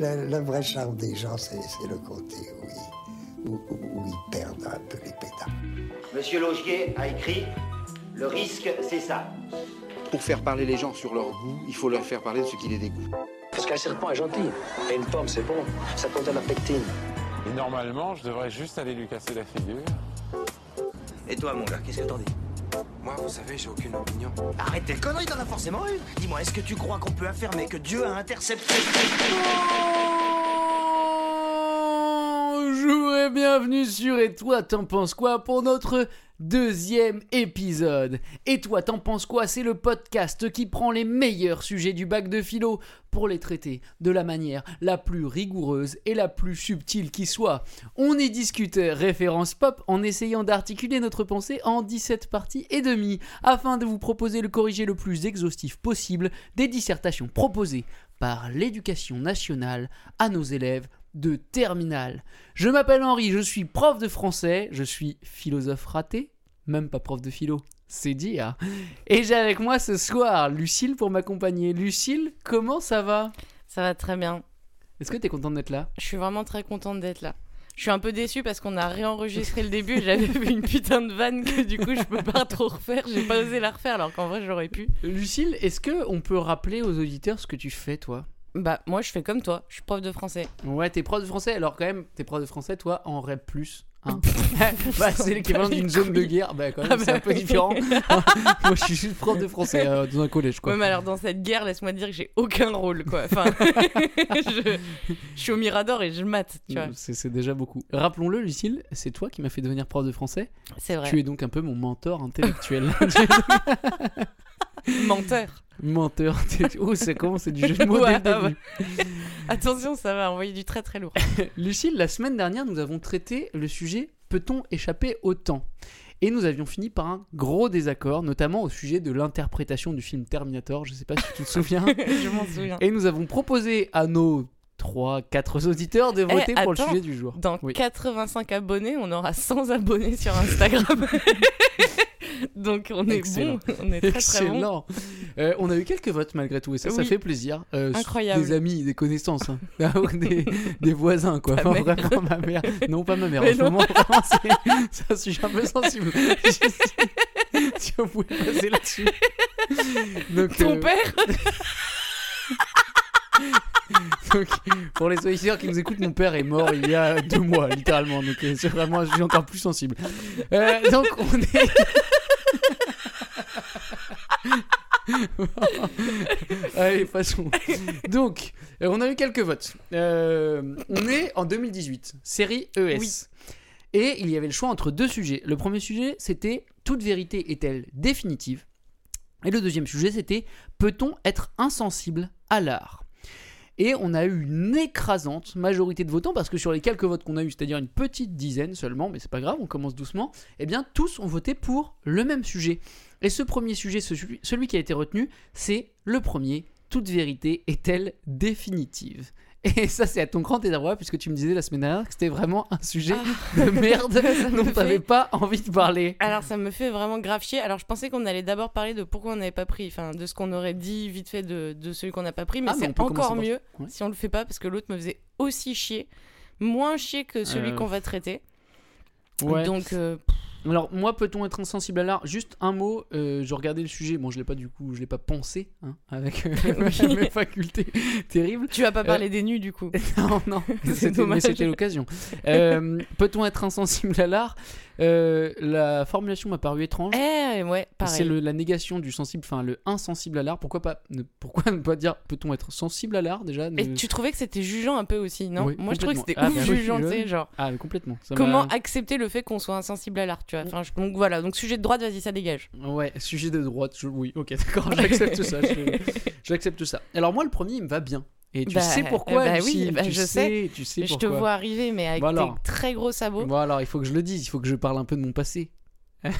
Le, le vrai charme des gens, c'est le côté où ils, où- où- où ils perdent un peu les pédales. Monsieur Laugier a écrit Le risque, c'est ça. Pour faire parler les gens sur leur goût, il faut leur faire parler de ce qui les dégoûte. Parce qu'un serpent est gentil. Et une pomme, c'est bon. Ça contient la pectine. Et normalement, je devrais juste aller lui casser la figure. Et toi, mon gars, qu'est-ce que t'en dis? Vous savez, j'ai aucune opinion. Arrête tes conneries, t'en as forcément une. Dis-moi, est-ce que tu crois qu'on peut affirmer que Dieu a intercepté et bienvenue sur Et toi t'en penses quoi pour notre deuxième épisode. Et toi t'en penses quoi? C'est le podcast qui prend les meilleurs sujets du bac de philo pour les traiter de la manière la plus rigoureuse et la plus subtile qui soit. On y discute référence pop en essayant d'articuler notre pensée en 17 parties et demie afin de vous proposer le corrigé le plus exhaustif possible des dissertations proposées par l'éducation nationale à nos élèves de terminale. Je m'appelle Henri, je suis prof de français, je suis philosophe raté, même pas prof de philo, c'est dire. Et j'ai avec moi ce soir Lucille pour m'accompagner. Lucille, comment ça va? Ça va très bien. Est-ce que t'es contente d'être là? Je suis vraiment très contente d'être là. Je suis un peu déçue parce qu'on a réenregistré le début et j'avais vu une putain de vanne que du coup je peux pas trop refaire. J'ai pas osé la refaire alors qu'en vrai j'aurais pu. Lucille, est-ce que on peut rappeler aux auditeurs ce que tu fais toi? Bah moi je fais comme toi, je suis prof de français. Ouais, t'es prof de français, alors quand même, t'es prof de français, toi, en REP+. Hein. bah, c'est l'équivalent d'une zone de guerre, bah quand même, Ah c'est bah un peu différent. Moi, je suis juste prof de français euh, dans un collège, quoi. Ouais mais alors dans cette guerre laisse-moi te dire que j'ai aucun rôle quoi. Enfin, je, je suis au Mirador et je mate, tu vois. C'est c'est déjà beaucoup. Rappelons-le, Lucille, c'est toi qui m'as fait devenir prof de français. C'est vrai. Tu es donc un peu mon mentor intellectuel. Menteur. Menteur. Oh, c'est comment C'est du jeu de mots Ouais, dès le début. Attention ça va envoyer du très très lourd. Lucille, la semaine dernière, nous avons traité le sujet Peut-on échapper au temps? Et nous avions fini par un gros désaccord, notamment au sujet de l'interprétation du film Terminator. Je sais pas si tu te souviens. je m'en souviens. Et nous avons proposé à nos 3, 4 auditeurs de voter pour le sujet du jour. Dans Oui. 85 abonnés, on aura 100 abonnés sur Instagram. Donc on est Excellent. bon, on est très très bon. Euh, on a eu quelques votes malgré tout et ça, ça fait plaisir. Euh, Incroyable. Des amis, des connaissances, hein. Ah des, des voisins quoi. Enfin, vraiment ma mère. Non pas ma mère. Mais en ce moment, vraiment, c'est un sujet un peu sensible. si on pouvait passer là-dessus. Donc, Ton euh, père donc, pour les auditeurs qui nous écoutent, mon père est mort il y a deux mois, littéralement. Donc, euh, c'est vraiment, je suis encore plus sensible. Euh, donc, on est. Allez, passons. Donc, euh, on a eu quelques votes. Euh, on est en 2018, série ES. Oui. Et il y avait le choix entre deux sujets. Le premier sujet, c'était Toute vérité est-elle définitive? Et le deuxième sujet, c'était Peut-on être insensible à l'art? Et on a eu une écrasante majorité de votants parce que sur les quelques votes qu'on a eu, c'est-à-dire une petite dizaine seulement, mais c'est pas grave, on commence doucement, eh bien tous ont voté pour le même sujet. Et ce premier sujet, ce- celui, qui a été retenu, c'est le premier. Toute vérité est-elle définitive? Et ça, c'est à ton grand désarroi, puisque tu me disais la semaine dernière que c'était vraiment un sujet de merde Ah. Ça me dont fait- t'avais pas envie de parler. Alors ça me fait vraiment grave chier. Alors je pensais qu'on allait d'abord parler de pourquoi on n'avait pas pris, enfin de ce qu'on aurait dit vite fait de, de celui qu'on n'a pas pris, mais Ah, c'est encore mieux par- ouais. si on le fait pas parce que l'autre me faisait aussi chier, moins chier que celui Euh, qu'on va traiter. Ouais. Donc euh, Alors moi, peut-on être insensible à l'art? Juste un mot, euh, je regardais le sujet, bon je l'ai pas du coup, je l'ai pas pensé, hein, avec euh, Oui. mes facultés terribles. tu vas pas parler des nus du coup. non, non, c'était l'occasion. Euh, peut-on être insensible à l'art? Euh, La formulation m'a paru étrange. Eh ouais, C'est pareil. la négation du sensible, enfin le insensible à l'art. Pourquoi pas ne, Pourquoi ne pas dire peut-on être sensible à l'art déjà Et tu trouvais que c'était jugeant un peu aussi, non? Oui, Moi je trouvais que c'était Ah, ouf bah jugeant, tu sais, genre. Ah mais complètement. Ça Comment accepter le fait qu'on soit insensible à l'art, tu vois? Enfin, je- Donc voilà, donc sujet de droite, vas-y, ça dégage. Ouais, sujet de droite, je- oui, ok, d'accord, j'accepte ça. je- J'accepte ça. Alors moi, le premier, il me va bien. Et tu Bah, sais pourquoi bah oui, bah, tu je sais, tu sais je te vois arriver, mais avec Voilà. tes très gros sabots. Alors, il faut que je le dise, il faut que je parle un peu de mon passé.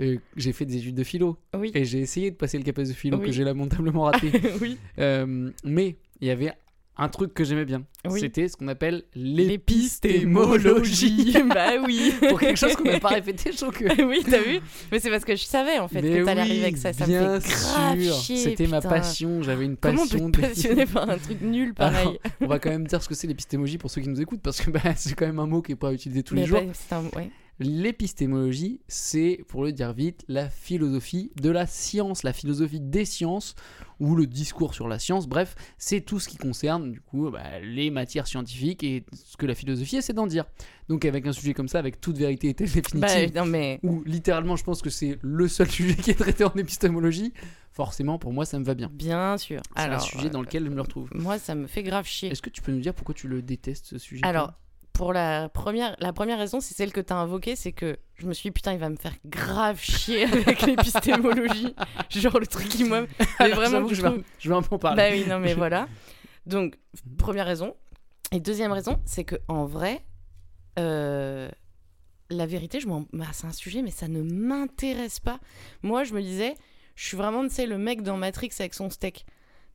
Euh, j'ai fait des études de philo Oui. et j'ai essayé de passer le CAPES de philo Oui. que j'ai lamentablement raté. oui. Euh, mais il y avait un truc que j'aimais bien. Oui. C'était ce qu'on appelle l'épistémologie. bah oui. Pour quelque chose qu'on n'a pas répété, je trouve que. oui, t'as vu Mais c'est parce que je savais en fait Mais que t'allais oui, arriver avec ça. Ça bien me fait grave sûr. C'était ma passion. J'avais une Comment on passion. peut passionné par un truc nul pareil Alors, on va quand même dire ce que c'est l'épistémologie pour ceux qui nous écoutent parce que bah, c'est quand même un mot qui est pas utilisé tous les jours. bah, c'est un- ouais. L'épistémologie, c'est, pour le dire vite, la philosophie de la science, la philosophie des sciences, ou le discours sur la science, bref, c'est tout ce qui concerne, du coup, bah, les matières scientifiques et ce que la philosophie essaie d'en dire. Donc avec un sujet comme ça, avec toute vérité et telle Bah, définitive, non mais où littéralement je pense que c'est le seul sujet qui est traité en épistémologie, forcément pour moi ça me va bien. bien sûr. C'est un sujet dans euh, lequel je me retrouve. moi ça me fait grave chier. Est-ce que tu peux nous dire pourquoi tu le détestes ce sujet? Alors, pour la première, la première raison, c'est celle que tu as invoquée, c'est que je me suis dit, putain, il va me faire grave chier avec l'épistémologie. Genre le truc qui moi. Mais vraiment, que je trouve- je vais un peu en parler. Bah oui, non, mais voilà. Donc, première raison. Et deuxième raison, c'est que en vrai, euh, la vérité, je m'en... bah, c'est un sujet, mais ça ne m'intéresse pas. Moi, je me disais, je suis vraiment, tu sais, le mec dans Matrix avec son steak.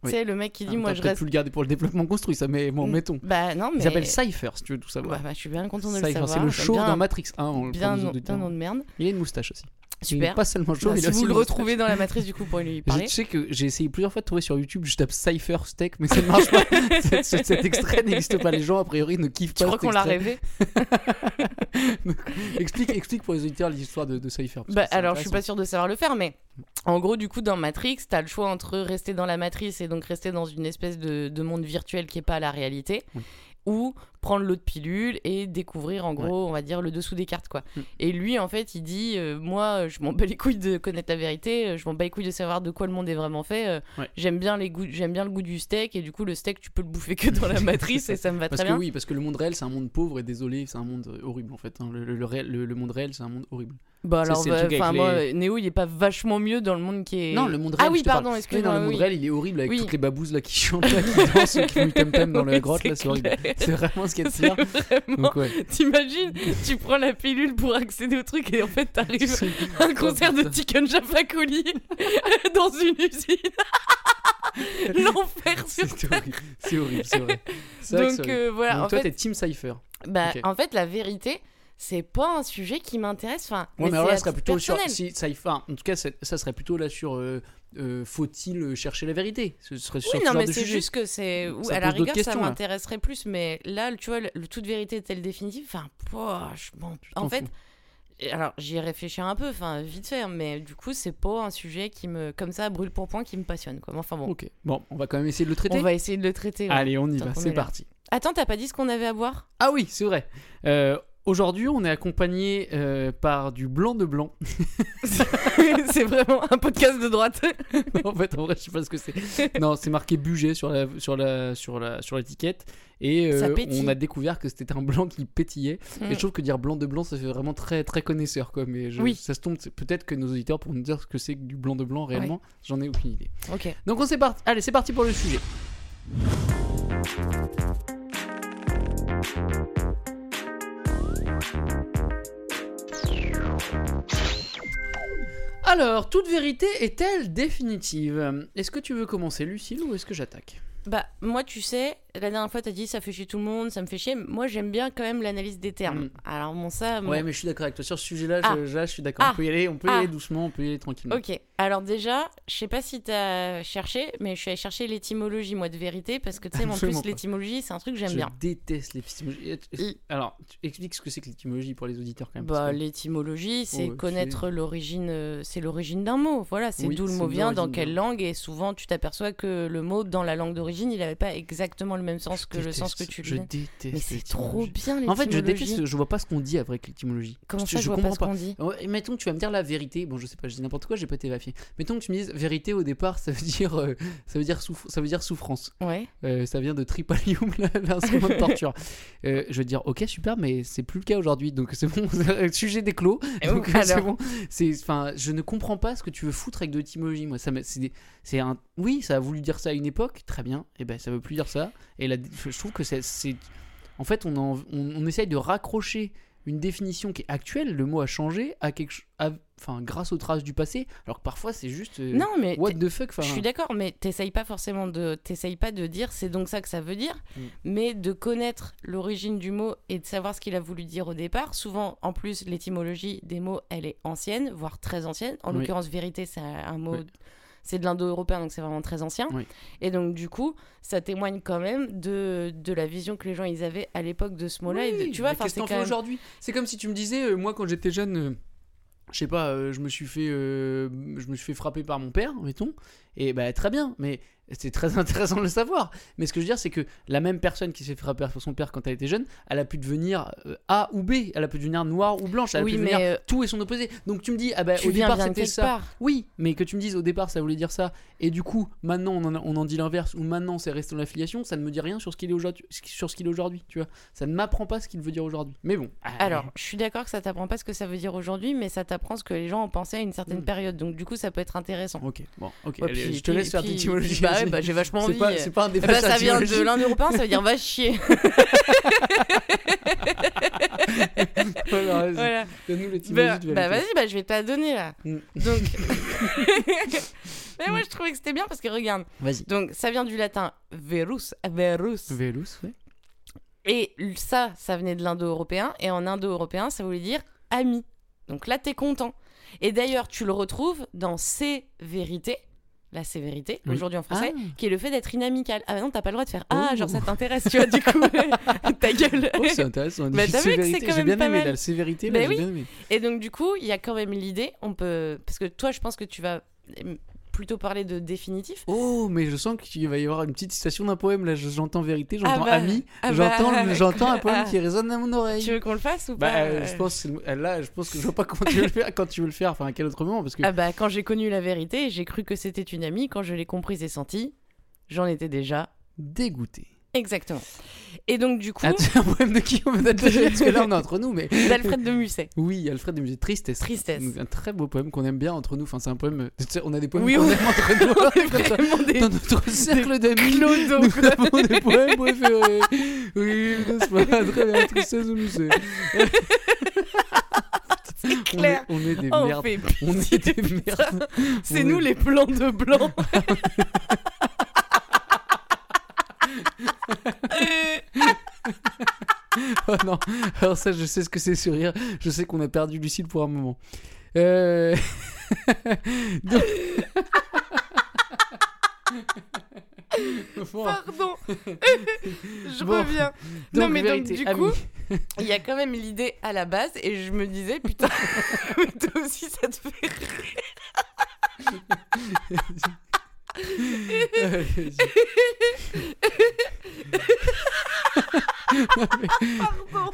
Oui. Tu sais, le mec qui Ah, dit, moi, t'as je reste. pu le garder pour le développement construit, ça, mais bon, Mm. mettons. Bah non, mais. Il s'appelle Cypher, si tu veux tout savoir. Bah, je suis bien content de le savoir. c'est le show dans Matrix 1. on le Bien, nom- de- bien nom de merde. Il a une moustache aussi. Il Super. pas seulement chaud, Bah, il si vous le retrouvez dans la matrice, du coup, pour lui Je parler. sais que j'ai essayé plusieurs fois de trouver sur YouTube, je tape Cypher Steak, mais ça ne marche pas. Cet- cet, cet extrait n'existe pas. Les gens, a priori, ne kiffent Tu pas. crois cet qu'on l'a rêvé Donc, explique, explique pour les auditeurs l'histoire de, de Cypher. Bah, alors, je suis pas sûre de savoir le faire, mais en gros, du coup, dans Matrix, t'as le choix entre rester dans la matrice et donc rester dans une espèce de, de monde virtuel qui est pas la réalité, Oui. ou prendre l'autre pilule et découvrir, en gros, on va dire, le dessous des cartes, quoi. Mm. Et lui, en fait, il dit euh, Moi, je m'en bats les couilles de connaître la vérité, euh, je m'en bats les couilles de savoir de quoi le monde est vraiment fait. euh, Ouais. J'aime bien, les goûts- j'aime bien le goût du steak, et du coup, le steak, tu peux le bouffer que dans la matrice, et ça me va Parce très que bien. oui, parce que le monde réel, c'est un monde pauvre et désolé, c'est un monde euh, horrible en fait. hein. Le, le- le réel- le- le monde réel, c'est un monde horrible. Bah alors, bah, enfin, moi, Néo, il est pas vachement mieux dans le monde qui est. Non, le monde réel. Ah oui, pardon, Oui, excuse-moi. non, le monde oui. réel, il est horrible avec Oui. toutes les babouses là qui chantent, là, qui dansent, qui font tam-tam dans la Oui, grotte, là, c'est horrible. C'est vraiment ce qu'il y a de C'est pire. vraiment- ouais. T'imagines, tu prends la pilule pour accéder au truc et en fait t'arrives à un concert de Tiken Jaffa Coli dans une usine. L'enfer sur C'est horrible, c'est horrible, c'est vrai. Donc horrible. euh, voilà, Donc en, toi, fait, t'es Team Cypher. bah, en fait la vérité, c'est pas un sujet qui m'intéresse. Enfin, Ouais, mais, alors là, ça serait plutôt sur. Si, Cypher, en tout cas, ça serait plutôt là sur. euh, euh, Faut-il chercher la vérité? Ce serait sur Oui, non, mais c'est juste que c'est. Ça à la rigueur, ça m'intéresserait plus, mais là, tu vois, le, le toute vérité est-elle définitive? Enfin, pouah, je m'en- en fait. fous. Alors, j'y ai réfléchi un peu, enfin, vite fait, hein, mais du coup, c'est pas un sujet qui me, comme ça, brûle pour point, qui me passionne, quoi. Enfin bon, Ok, bon, on va quand même essayer de le traiter. on va essayer de le traiter. ouais. Allez, on y Tant va, c'est parti. Attends, t'as pas dit ce qu'on avait à boire? Ah oui, c'est vrai. Euh, Aujourd'hui, on est accompagné euh, par du blanc de blanc. C'est vraiment un podcast de droite. en fait, en vrai, je sais pas ce que c'est. Non, c'est marqué budget sur la sur la sur la sur l'étiquette et euh, on a découvert que c'était un blanc qui pétillait. Mm. Et je trouve que dire blanc de blanc, ça fait vraiment très très connaisseur quoi. Mais je- Oui. ça se tombe, peut-être que nos auditeurs pourront nous dire ce que c'est que du blanc de blanc réellement. J'en ai aucune idée. Ok. Donc on s'est parti. Allez, c'est parti pour le sujet. Alors, toute vérité est-elle définitive? Est-ce que tu veux commencer, Lucille, ou est-ce que j'attaque? Bah, moi, tu sais, la dernière fois, t'as dit ça fait chier tout le monde, ça me fait chier. Moi, j'aime bien quand même l'analyse des termes. Mm. Alors, bon, ça. Ouais, bon. mais je suis d'accord avec toi. Sur ce sujet-là, Ah. je, là, je suis d'accord. Ah. On peut y aller, on peut y Ah. aller doucement, on peut y aller tranquillement. Ok, alors déjà, je sais pas si t'as cherché, mais je suis allée chercher l'étymologie, moi, de vérité, parce que tu sais, en plus, l'étymologie, c'est un truc que j'aime je bien. déteste l'épistémologie. L- Alors, tu explique ce que c'est que l'étymologie pour les auditeurs quand même. Bah, que- l'étymologie, c'est Ouais, connaître l'origine, euh, c'est l'origine d'un mot. Voilà, c'est Oui, d'où le mot vient, dans quelle langue, et souvent tu t'aperçois que le mot dans la langue d'origine, il avait pas exactement le même sens Je que le sens que déteste- tu lui donnes. déteste. Mais c'est trop bien. En fait, je déteste, je vois pas ce qu'on dit avec l'étymologie. Comment je, ça, je, vois comprends pas ce qu'on dit mettons que tu vas me dire la vérité. Bon, je sais pas, je dis n'importe quoi, j'ai pas été vérifié. Mettons que tu me dises vérité au départ, ça veut dire, euh, ça veut dire, ça veut dire souffrance. Ouais. Euh, ça vient de tripalium, la- l'instrument de torture. Euh, je te dire, ok, super, mais c'est plus le cas aujourd'hui, donc c'est bon, le sujet des clos. Et Donc c'est alors bon. C'est, enfin, je ne comprends pas ce que tu veux foutre avec de l'étymologie. Moi, ça, c'est, un, oui, ça a voulu dire ça à une époque, très bien. Et ben, ça veut plus dire ça. Et je trouve que c'est, en fait, on, en- on, on essaye de raccrocher une définition qui est actuelle, le mot a changé, à quelque à- enfin grâce aux traces du passé, alors que parfois c'est juste euh, Non, mais what the fuck. Je suis d'accord, mais t'essayes pas forcément de, t'essayes pas de dire c'est donc ça que ça veut dire, Mm. mais de connaître l'origine du mot et de savoir ce qu'il a voulu dire au départ. Souvent, en plus, l'étymologie des mots, elle est ancienne, voire très ancienne. En Oui. l'occurrence, vérité, c'est un mot, Oui. C'est de l'indo-européen, donc c'est vraiment très ancien. Oui. Et donc, du coup, ça témoigne quand même de, de la vision que les gens ils avaient à l'époque de ce mot-là. Oui, tu vois, qu'est-ce t'en fais même. aujourd'hui? C'est comme si tu me disais, euh, moi quand j'étais jeune, euh, je sais pas, euh, je me suis fait, euh, je me suis fait frapper par mon père, mettons, et bah très bien, mais c'est très intéressant de le savoir. Mais ce que je veux dire, c'est que la même personne qui s'est fait frapper par son père quand elle était jeune, elle a pu devenir euh, A ou B, elle a pu devenir noire ou blanche, elle a Oui, pu devenir euh, tout et son opposé. Donc tu me dis, ah bah au départ c'était ça. part. Oui, mais que tu me dises au départ ça voulait dire ça, et du coup maintenant on en, on en dit l'inverse, ou maintenant c'est resté dans l'affiliation, ça ne me dit rien sur ce qu'il est aujourd'hui, sur ce qu'il est aujourd'hui, tu vois. Ça ne m'apprend pas ce qu'il veut dire aujourd'hui. Mais bon. Alors, je suis d'accord que ça t'apprend pas ce que ça veut dire aujourd'hui, mais ça t'apprend ce que les gens ont pensé à une certaine Mm. période. Donc, du coup, ça peut être intéressant. Ok, bon, ok. Ouais, allez, puis- je te laisse puis- faire puis- l'étymologie. Bah ouais, bah, j'ai vachement C'est envie. pas, c'est pas un Eh débat bah, ça vient de l'étymologie. l'indo-européen, ça veut dire va chier. Voilà, vas-y. voilà. Donne-nous l'étymologie Bah, bah, vas-y, bah, je vais te la donner là. Mm. Donc. mais moi, je trouvais que c'était bien parce que regarde. Vas-y. Donc, ça vient du latin verus, verus. Vélus, ouais. Et ça, ça venait de l'indo-européen. Et en indo-européen, ça voulait dire ami. Donc là, t'es content. Et d'ailleurs, tu le retrouves dans ces vérités. La sévérité, Oui. aujourd'hui en français, Ah. qui est le fait d'être inamical. Ah bah non, t'as pas le droit de faire Ah, Oh. genre ça t'intéresse, tu vois, du coup, ta gueule. Oh, c'est intéressant. Bah, t'as vu que c'est quand J'ai même bien pas aimé mal. la sévérité, Bah là, j'ai oui. bien aimé. Et donc, du coup, il y a quand même l'idée, on peut. Parce que toi, je pense que tu vas plutôt parler de définitif. Oh, mais je sens qu'il va y avoir une petite citation d'un poème. Là, Je- j'entends vérité, j'entends bah, ami, ah j'entends bah, j'entends un poème ah. qui résonne à mon oreille. Tu veux qu'on le fasse ou Bah, pas euh, je pense, que c'est le- là, je pense que je vois pas comment tu veux le faire, quand tu veux le faire, enfin, à quel autre moment, parce que Ah bah, quand j'ai connu la vérité, j'ai cru que c'était une amie. Quand je l'ai comprise et sentie, j'en étais déjà. dégoûté. Exactement. Et donc, du coup, Ah, c'est un poème de qui on peut peut-être Parce que là, on est entre nous, mais. d'Alfred de Musset. Oui, Alfred de Musée, Tristesse. Tristesse. Donc, Un très beau poème qu'on aime bien entre nous. Enfin, c'est un poème. tu sais, On a des poèmes Oui, qu'on on- aime entre nous. On Comme des- Dans notre cercle d'amis. Nous quoi. avons des poèmes préférés. Oui, n'est-ce pas Très bien, Tristesse de Musée. On est, clair. on est des Oh, merdes. On est des merdes. C'est nous est- les blancs de blanc. Oh non, alors ça, je sais ce que c'est sourire. Je sais qu'on a perdu Lucille pour un moment. Euh... Donc- Bon, Pardon. je Bon. reviens. donc, non, mais donc, du ami. coup, il y a quand même l'idée à la base, et je me disais, putain, toi aussi, ça te fait rire. Pardon.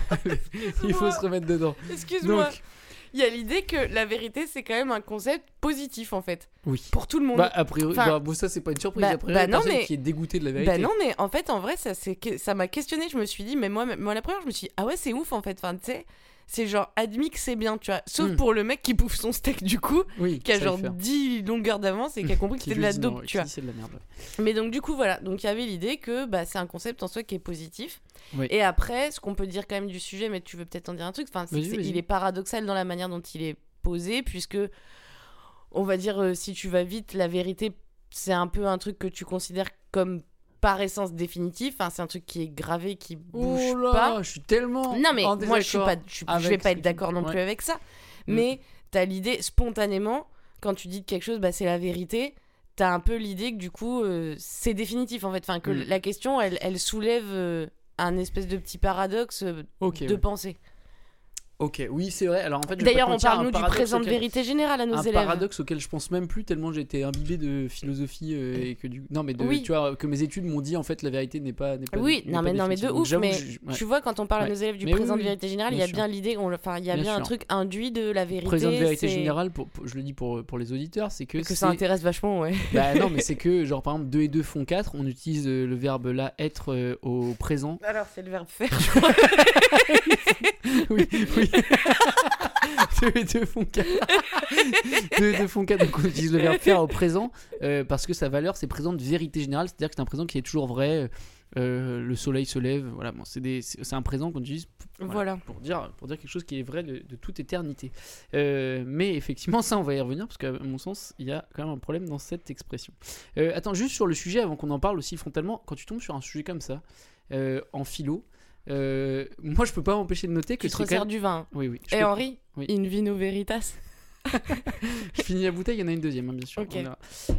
Il faut se remettre dedans. Excuse-moi. Donc, Il y a l'idée que la vérité, c'est quand même un concept positif, en fait, oui. pour tout le monde. Bah, a priori, Enfin, bah, bon, ça, c'est pas une surprise. bah- a priori, bah non, mais- qui est dégoûtée de la vérité. Bah non, mais en fait, en vrai, ça, c'est ça m'a questionné. Je me suis dit, mais moi, moi, la première, je me suis dit, ah ouais, c'est ouf, en fait. Enfin, tu sais, c'est genre, admis que c'est bien, tu vois. Sauf Hmm. pour le mec qui bouffe son steak, du coup, oui, qui a genre fait. 10 longueurs d'avance et qui a compris que c'était de la dope, non, tu vois. de la merde. Mais donc, du coup, voilà. Donc, il y avait l'idée que bah, c'est un concept en soi qui est positif. Oui. Et après, ce qu'on peut dire quand même du sujet, mais tu veux peut-être en dire un truc, enfin, c'est il est paradoxal dans la manière dont il est posé, puisque, on va dire, euh, si tu vas vite, la vérité, c'est un peu un truc que tu considères comme par essence définitif. Enfin, c'est un truc qui est gravé, qui bouge Oh là, pas. je suis tellement. Non, mais en moi, je suis pas, je, suis- avec je vais pas être d'accord non Ouais. plus avec ça. Mm. Mais t'as l'idée, spontanément, quand tu dis que quelque chose, bah, c'est la vérité, t'as un peu l'idée que du coup, euh, c'est définitif en fait. Enfin, que Mm. la question, elle, elle soulève euh, un espèce de petit paradoxe euh, de ouais. pensée. Ok, oui, c'est vrai. Alors en fait, D'ailleurs, on parle un nous du présent de vérité générale à nos un élèves. paradoxe auquel je pense même plus tellement j'ai été imbibé de philosophie euh, et que du non mais de, Oui. tu vois que mes études m'ont dit en fait la vérité n'est pas n'est pas Oui, non mais non mais de ouf, mais je- ouais. tu vois quand on parle à nos élèves du Mais oui, présent oui, de vérité générale, il y a bien l'idée, enfin il y a Bien bien un sûr. truc induit de la vérité. présent de vérité générale pour, pour- je le dis pour pour les auditeurs c'est que, que ça intéresse vachement, ouais. bah non mais c'est que genre par exemple 2 et 2 font 4 on utilise euh, le verbe là être euh, au présent Alors c'est le verbe faire. je crois. oui oui 2 et 2 font 4 2 et 2 font 4 donc on utilise le verbe faire au présent euh, parce que sa valeur c'est présent de vérité générale c'est à dire que c'est un présent qui est toujours vrai euh, le soleil se lève. Voilà, bon, c'est des- c'est c'est un présent qu'on utilise Voilà. pour, dire, pour dire quelque chose qui est vrai de, de toute éternité. Euh, mais effectivement, ça, on va y revenir parce qu'à mon sens, il y a quand même un problème dans cette expression. Euh, attends, juste sur le sujet, avant qu'on en parle aussi frontalement, quand tu tombes sur un sujet comme ça, euh, en philo, euh, moi, je peux pas m'empêcher de noter que Tu te resserres même- du vin. Oui, oui. Et peux- Henri, Oui. in vino veritas. je finis la bouteille, il y en a une deuxième, hein, bien sûr.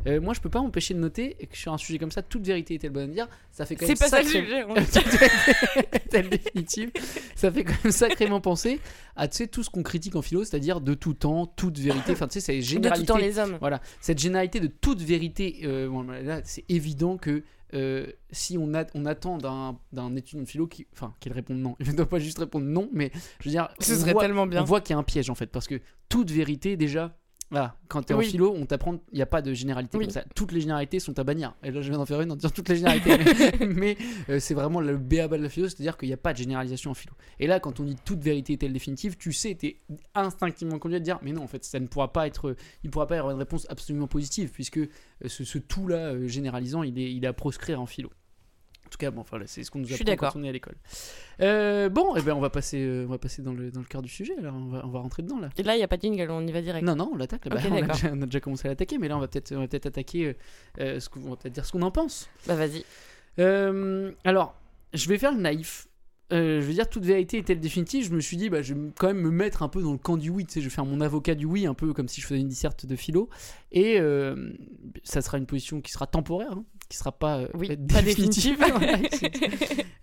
Euh, moi, je peux pas m'empêcher de noter que sur un sujet comme ça, toute vérité est-elle bonne à dire? Ça fait quand même C'est pas ça le sujet. on- telle définitive, ça fait quand même sacrément penser à tu sais, tout ce qu'on critique en philo, c'est-à-dire de tout temps, toute vérité. Enfin, tu sais, c'est De tout généralité. temps les hommes. Voilà, cette généralité de toute vérité, euh, bon, là, c'est évident que euh, si on, a, on attend d'un d'un étudiant de philo qui, enfin, qu'il réponde non, il ne doit pas juste répondre non, mais je veux dire, Ce on serait voit- tellement bien. on voit qu'il y a un piège en fait, parce que toute vérité, déjà, là, quand tu es en Oui. philo, on t'apprend, il n'y a pas de généralité Oui. comme ça. Toutes les généralités sont à bannir. Et là, je viens d'en faire une en disant toutes les généralités. mais euh, c'est vraiment le béaba de la philo, c'est-à-dire qu'il n'y a pas de généralisation en philo. Et là, quand on dit toute vérité est-elle définitive, tu sais, tu es instinctivement conduit à te dire, mais non, en fait, ça ne pourra pas être, il ne pourra pas y avoir une réponse absolument positive, puisque euh, ce, ce tout-là euh, généralisant, il est, il est à proscrire en philo. En tout cas, bon, enfin, là, c'est ce qu'on nous apprend quand on est à l'école. Euh, bon, et ben, on va passer, euh, on va passer dans le, dans le cœur du sujet. Alors, on va, on va rentrer dedans là. Et là, il n'y a pas de jingle, on y va direct. Non, non, on l'attaque. là. Ok, Bah, on, a d'accord. déjà, on a déjà commencé à l'attaquer, mais là, on va peut-être, on va peut-être attaquer. euh, euh, ce qu'on- on va peut-être dire ce qu'on en pense. Bah vas-y. Alors, je vais faire le naïf. Euh, je veux dire, toute vérité est-elle définitive Je me suis dit, bah, je vais quand même me mettre un peu dans le camp du oui. Tu sais, je vais faire mon avocat du oui, un peu comme si je faisais une disserte de philo. Et euh, ça sera une position qui sera temporaire, hein, qui sera pas, euh, Oui, pas définitive.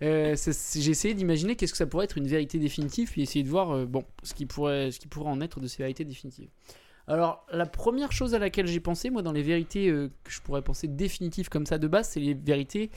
J'ai essayé d'imaginer qu'est-ce que ça pourrait être une vérité définitive, puis essayer de voir bon, ce, qui pourrait, ce qui pourrait en être de ces vérités définitives. Alors, la première chose à laquelle j'ai pensé, moi, dans les vérités que je pourrais penser définitives comme ça de base, c'est les vérités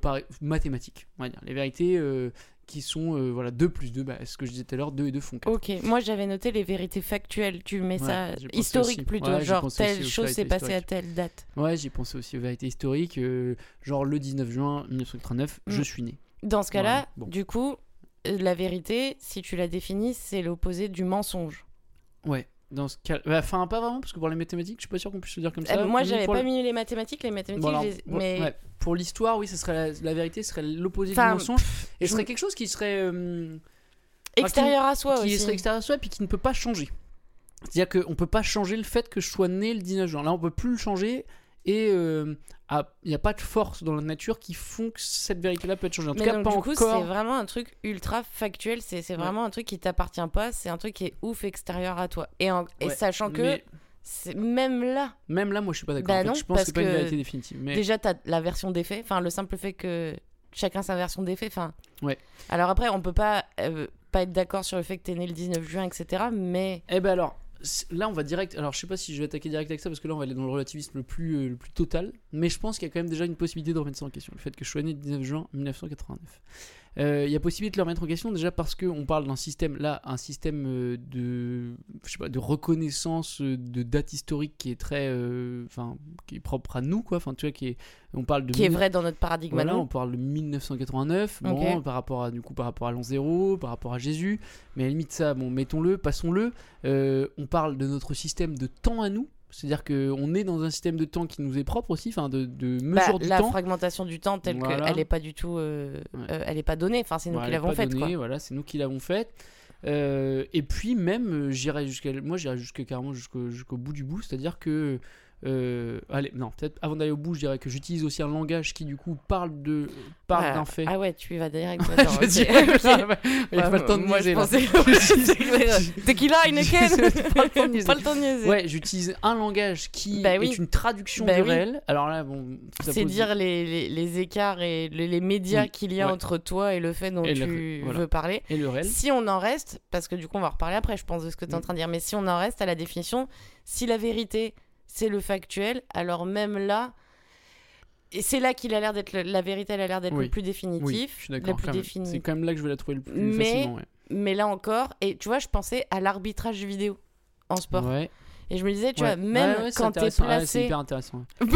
par- mathématiques, on va dire. Les vérités euh, qui sont, euh, voilà, 2 plus 2, bah, ce que je disais tout à l'heure, 2 et 2 font 4. Ok, moi j'avais noté les vérités factuelles. Tu mets Ouais, ça historique aussi. plutôt, Ouais, genre telle chose s'est passée à telle date. Ouais, j'ai pensé aussi aux vérités historiques, euh, genre le 19 juin 1989, je Mm. suis né. Dans ce cas-là, Voilà, bon. du coup, euh, la vérité, si tu la définis, c'est l'opposé du mensonge. Ouais. Dans ce cas, bah, enfin pas vraiment parce que pour les mathématiques, je suis pas sûr qu'on puisse le dire comme ça. Euh, moi, j'avais pas le- mis les mathématiques. Les mathématiques, Bon, alors, mais ouais, pour l'histoire, oui, ce serait la, la vérité serait l'opposé du mensonge et ce serait quelque chose qui serait euh, extérieur à soi qui aussi. serait extérieur à soi puis qui ne peut pas changer. C'est-à-dire qu'on peut pas changer le fait que je sois né le 19 juin. Là, on peut plus le changer et euh, il n'y a pas de force dans la nature qui font que cette vérité-là peut être changée. En tout cas, donc, pas du coup, encore. c'est vraiment un truc ultra factuel. C'est Ouais. vraiment un truc qui t'appartient pas. C'est un truc qui est ouf extérieur à toi. Et, en- et Ouais, sachant que mais c'est- même là, même là, moi, je suis pas d'accord. Bah En fait, non, je pense que c'est pas une vérité définitive. Mais déjà, t'as la version des faits. Enfin, le simple fait que chacun sa version des faits. Enfin, Ouais. Alors après, on peut pas, euh, pas être d'accord sur le fait que t'es né le 19 juin, etc. Mais Eh ben alors, là on va direct. Alors je sais pas si je vais attaquer direct avec ça parce que là on va aller dans le relativisme le plus, euh, total. Mais je pense qu'il y a quand même déjà une possibilité de remettre ça en question. Le fait que je sois né le 19 juin 1989. Euh, Il y a possibilité de le remettre en question déjà parce qu'on parle d'un système, là, un système euh, de, je sais pas, de reconnaissance euh, de date historique qui est très. euh, Enfin, qui est propre à nous quoi. Enfin, tu vois, qui est. On parle de. qui est vrai dans notre paradigme voilà, on parle de 1989, bon, Ok. par rapport à du coup par rapport à l'an zéro, par rapport à Jésus, mais à la limite ça, bon, mettons-le, passons-le. Euh, on parle de notre système de temps à nous, c'est-à-dire que on est dans un système de temps qui nous est propre aussi, enfin de, de Bah, mesure du la temps. fragmentation du temps telle Voilà. qu'elle n'est pas du tout, euh, Ouais. euh, elle est pas donnée. Enfin, c'est nous Voilà, qui l'avons faite. Voilà, c'est nous qui l'avons faite. Euh, et puis même, euh, j'irais jusqu'à, moi j'irais jusqu'à carrément jusqu'au, jusqu'au bout du bout, c'est-à-dire que, euh, allez, non, peut-être avant d'aller au bout, je dirais que j'utilise aussi un langage qui du coup parle de, parle Ah, d'un fait. Ah ouais, tu y vas direct. Je Ok. il n'y a pas le temps de Moi, niaiser. Tequila, Heineken Pas le temps de niaiser. Ouais, j'utilise un langage qui Bah oui. est une traduction Bah du oui. réel. Alors là, bon, C'est dire les, les, les écarts et les, les médias Oui, qu'il y a ouais. entre toi et le fait dont Et tu voilà. veux parler. et le réel. Si on en reste, parce que du coup on va reparler après, je pense, de ce que tu es en Mm. train de dire, mais si on en reste à la définition, si la vérité c'est le factuel, alors même là, et c'est là qu'il a l'air d'être, la vérité elle a l'air d'être Oui. le plus Oui, définitif, je suis d'accord. C'est quand même là que je vais la trouver le plus Mais- facilement. Ouais. Mais là encore, et tu vois, je pensais à l'arbitrage vidéo en sport. Ouais. Et je me disais, tu Ouais. vois, même Ouais, ouais, quand t'es intéressant. Ouais, c'est placé. hyper intéressant. non,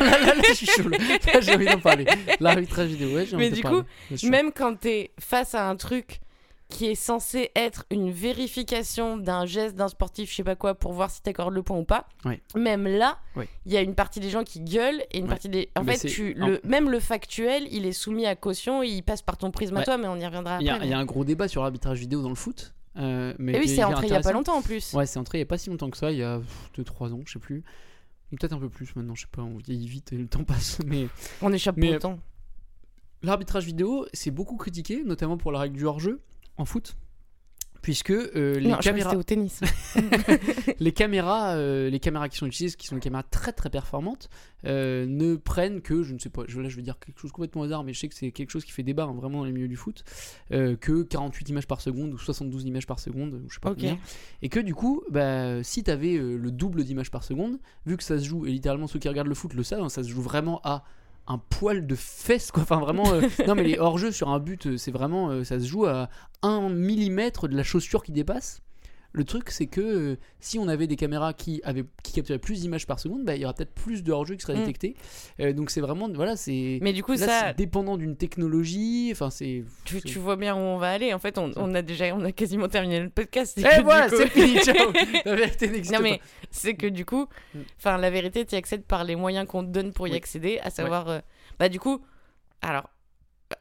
là, là, là, je suis chaud. J'ai envie d'en parler. L'arbitrage vidéo, ouais, j'ai Mais envie de du parler. coup, même quand t'es face à un truc qui est censé être une vérification d'un geste d'un sportif, je sais pas quoi, pour voir si t'accordes le point ou pas. Même là, il y a une partie des gens qui gueulent et une Ouais. partie des. En Mais fait, tu, le, même le factuel, il est soumis à caution, il passe par ton prisme à toi, mais on y reviendra après. a- il y a un gros débat sur l'arbitrage vidéo dans le foot. euh, mais Et oui, qui est c'est entré il y a pas longtemps en plus. Ouais, c'est entré il y a pas si longtemps que ça, il y a 2-3 ans, je sais plus. Peut-être un peu plus maintenant, je sais pas, on vieillit vite et le temps passe. Mais On échappe Mais- pas au temps. l'arbitrage vidéo, c'est beaucoup critiqué, notamment pour la règle du hors-jeu en foot. Puisque euh, les Non, caméras. c'était au tennis. les caméras, euh, les caméras qui sont utilisées, qui sont des caméras très très performantes, euh, ne prennent que, je ne sais pas, je, là je vais dire quelque chose complètement au hasard, mais je sais que c'est quelque chose qui fait débat hein, vraiment dans les milieux du foot, que 48 images par seconde ou 72 images par seconde, ou je sais pas combien. Et que du coup, bah, si tu avais le double d'images par seconde, vu que ça se joue, et littéralement ceux qui regardent le foot le savent, hein, ça se joue vraiment à un poil de fesse quoi. Enfin vraiment euh, non mais les hors-jeux sur un but euh, c'est vraiment euh, ça se joue à un millimètre de la chaussure qui dépasse le truc, c'est que euh, si on avait des caméras qui, avaient, qui capturaient plus d'images par seconde, bah, il y aurait peut-être plus de hors-jeu qui seraient Mm. détectés. Euh, donc c'est vraiment, voilà, c'est Mais du coup, là, ça, dépendant d'une technologie. Enfin, c'est. tu, vois bien où on va aller. En fait, on, on a déjà, on a quasiment terminé le podcast. Eh C'est que du voilà, c'est fini, ciao La vérité n'existe Non pas. mais c'est que du coup, Mm. enfin la vérité, tu y accèdes par les moyens qu'on te donne pour y Oui. accéder, à savoir, euh, bah du coup, alors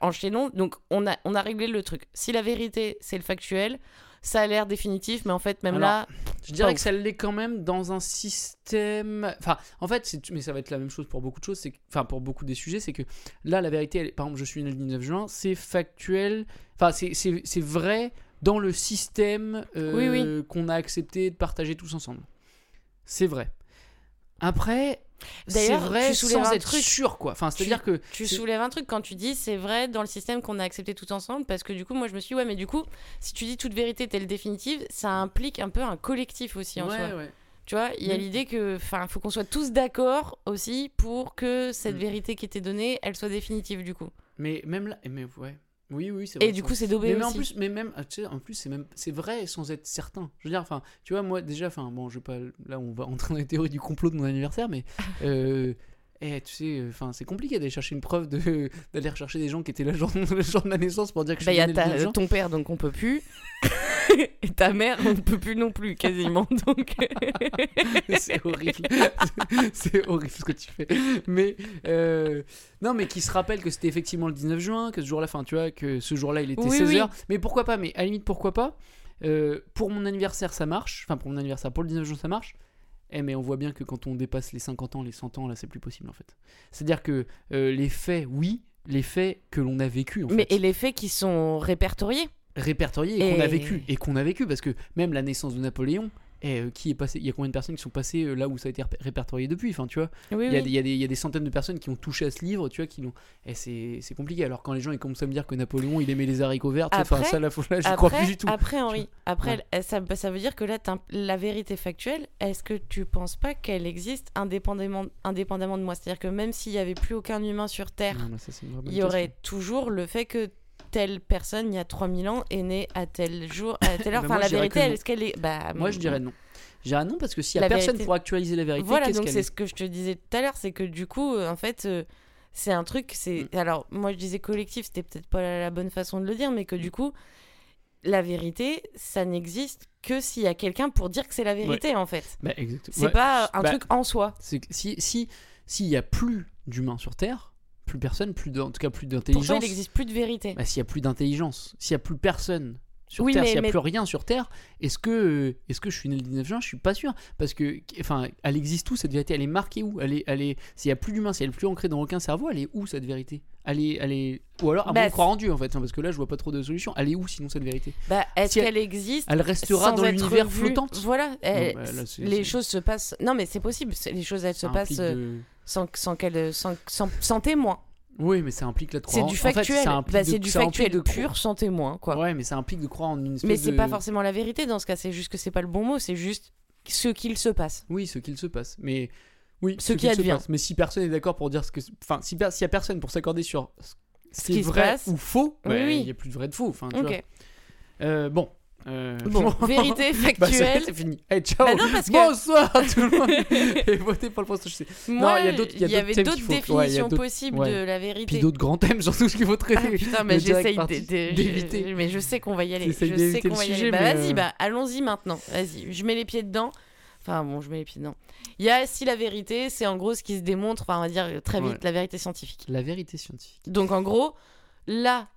enchaînons. Donc on a on a réglé le truc. Si la vérité c'est le factuel, ça a l'air définitif, mais en fait même Alors, là, Je dirais que ça l'est quand même dans un système. Enfin, en fait, mais ça va être la même chose pour beaucoup de choses. c'est que- Enfin, pour beaucoup des sujets, c'est que là, la vérité, elle- par exemple, je suis né le 19 juin, c'est factuel. Enfin, c'est- vrai dans le système euh, Oui, qu'on a accepté de partager tous ensemble. C'est vrai. Après, D'ailleurs, vrai tu soulèves sans un être truc. sûr, quoi. Enfin, c'est-à-dire que tu soulèves un truc quand tu dis c'est vrai dans le système qu'on a accepté tout ensemble, parce que du coup moi je me suis dit, ouais mais du coup si tu dis toute vérité telle définitive, ça implique un peu un collectif aussi en Ouais, soi. ouais. Tu vois, il y a l'idée que, enfin, faut qu'on soit tous d'accord aussi pour que cette Mm. vérité qui était donnée, elle soit définitive du coup. Mais même là, mais ouais. Oui, oui, c'est vrai. Et du coup, c'est daubé mais, mais en plus mais même ah, tu sais, en plus c'est même c'est vrai sans être certain je veux dire enfin tu vois moi déjà enfin bon je vais pas là on va entrer dans les théories du complot de mon anniversaire mais euh, eh, tu sais enfin c'est compliqué d'aller chercher une preuve de d'aller rechercher des gens qui étaient là le jour, le jour de ma naissance pour dire que je Bah, suis il y a né le ta- 19 juin. ton père, donc on peut plus. Et ta mère, on ne peut plus non plus, quasiment. Donc... c'est horrible. C'est horrible ce que tu fais. Mais euh, non mais qui se rappelle que c'était effectivement le 19 juin que ce jour-là enfin tu vois que ce jour-là il était Oui, 16h oui. mais pourquoi pas mais à la limite pourquoi pas Euh, pour mon anniversaire ça marche. Enfin pour mon anniversaire pour le 19 juin ça marche. Eh mais on voit bien que quand on dépasse les 50 ans les 100 ans là c'est plus possible en fait. C'est à dire que euh, les faits oui les faits que l'on a vécu en Mais fait. et les faits qui sont répertoriés répertoriés et, qu'on a Et- vécu et qu'on a vécu parce que même la naissance de Napoléon eh, euh, qui est passé il y a combien de personnes qui sont passées euh, là où ça a été ré- répertorié depuis enfin tu vois? Oui, il y, a oui. des- il y a des- il y a des centaines de personnes qui ont touché à ce livre, tu vois, qui l'ont. Et c'est c'est compliqué. Alors quand les gens ils commencent à me dire que Napoléon il aimait les haricots verts, enfin Après- ça là, faut- là j'y crois Après, plus du tout. après Henri, après, Ouais. ça, bah, ça veut dire que là, la vérité factuelle, est-ce que tu penses pas qu'elle existe indépendamment, indépendamment de moi? C'est-à-dire que même s'il y avait plus aucun humain sur Terre, Non, ça, il y aurait toujours le fait que telle personne, il y a 3000 ans, est née à tel jour, à telle heure. Bah, enfin, moi, la vérité, est-ce qu'elle est. Bah, Moi je dirais non. Je dirais non parce que s'il y a La personne vérité- pour actualiser la vérité, Voilà, donc c'est est ce que je te disais tout à l'heure, c'est que du coup, euh, en fait, euh, c'est un truc, c'est... Mm. Alors, moi, je disais collectif, c'était peut-être pas la, la bonne façon de le dire, mais que du coup, la vérité, ça n'existe que s'il y a quelqu'un pour dire que c'est la vérité, en fait. Bah. C'est Ouais. pas un Bah, truc en soi. Si si s'il y a plus d'humains sur Terre, plus personne, plus de, en tout cas plus d'intelligence. il n'existe plus de vérité. Bah, s'il y a plus d'intelligence, s'il y a plus personne sur Oui, Terre, s'il y a mais- plus rien sur Terre, est-ce que est-ce que je suis né le 19 juin? Je suis pas sûr parce que enfin, elle existe où cette vérité? Elle est marquée où? Elle est elle est s'il y a plus d'humains, si elle est plus ancrée dans aucun cerveau, elle est où cette vérité? Elle est elle est ou alors à Bah, moins de croire en Dieu en fait, hein, parce que là je vois pas trop de solution. Elle est où sinon cette vérité? Bah, est-ce Si qu'elle existe Elle restera dans l'univers vue flottante? Voilà, elle- bah, là, les choses se passent. Non, mais c'est possible. Les choses, elles se passent de- sans, sans, qu'elle- sans, sans, sans témoin. Oui, mais ça implique là de C'est croire. du en fait, factuel. ça implique Bah, de- c'est du ça implique factuel de pur sans témoin, quoi. Ouais, mais ça implique de croire en une espèce Mais c'est de- pas forcément la vérité dans ce cas, c'est juste que c'est pas le bon mot, c'est juste ce qu'il se passe. Oui, ce qu'il se passe. Mais oui, Ce qui qu'il se advient. passe. Mais si personne est d'accord pour dire ce que, enfin, si per- s'il y a personne pour s'accorder sur ce Ce qui est qui vrai ou faux, Oui, bah, oui. il y a plus de vrai de faux. Enfin, tu Ok. vois. Euh, bon, Euh, Bon, vérité Bah, c'est factuelle. c'est fini. Hey, ciao. Bah non, parce que- Bonsoir tout le monde. Et votez pour le poste. je sais. Moi, il y y y avait d'autres ouais, définitions d'autres- possibles ouais. de la Puis vérité. d'autres grands thèmes, surtout ce qu'il faut Ah, traiter. putain, mais j'essaye d'éviter. Mais je sais qu'on va y aller. Je sais qu'on va y aller. Bah vas-y, euh, bah allons-y maintenant. Vas-y, je mets les pieds dedans. Enfin bon, je mets les pieds dedans. Il y a si la vérité, c'est en gros ce qui se démontre, enfin on va dire très vite Ouais. la vérité scientifique. La vérité scientifique. Donc en gros, là,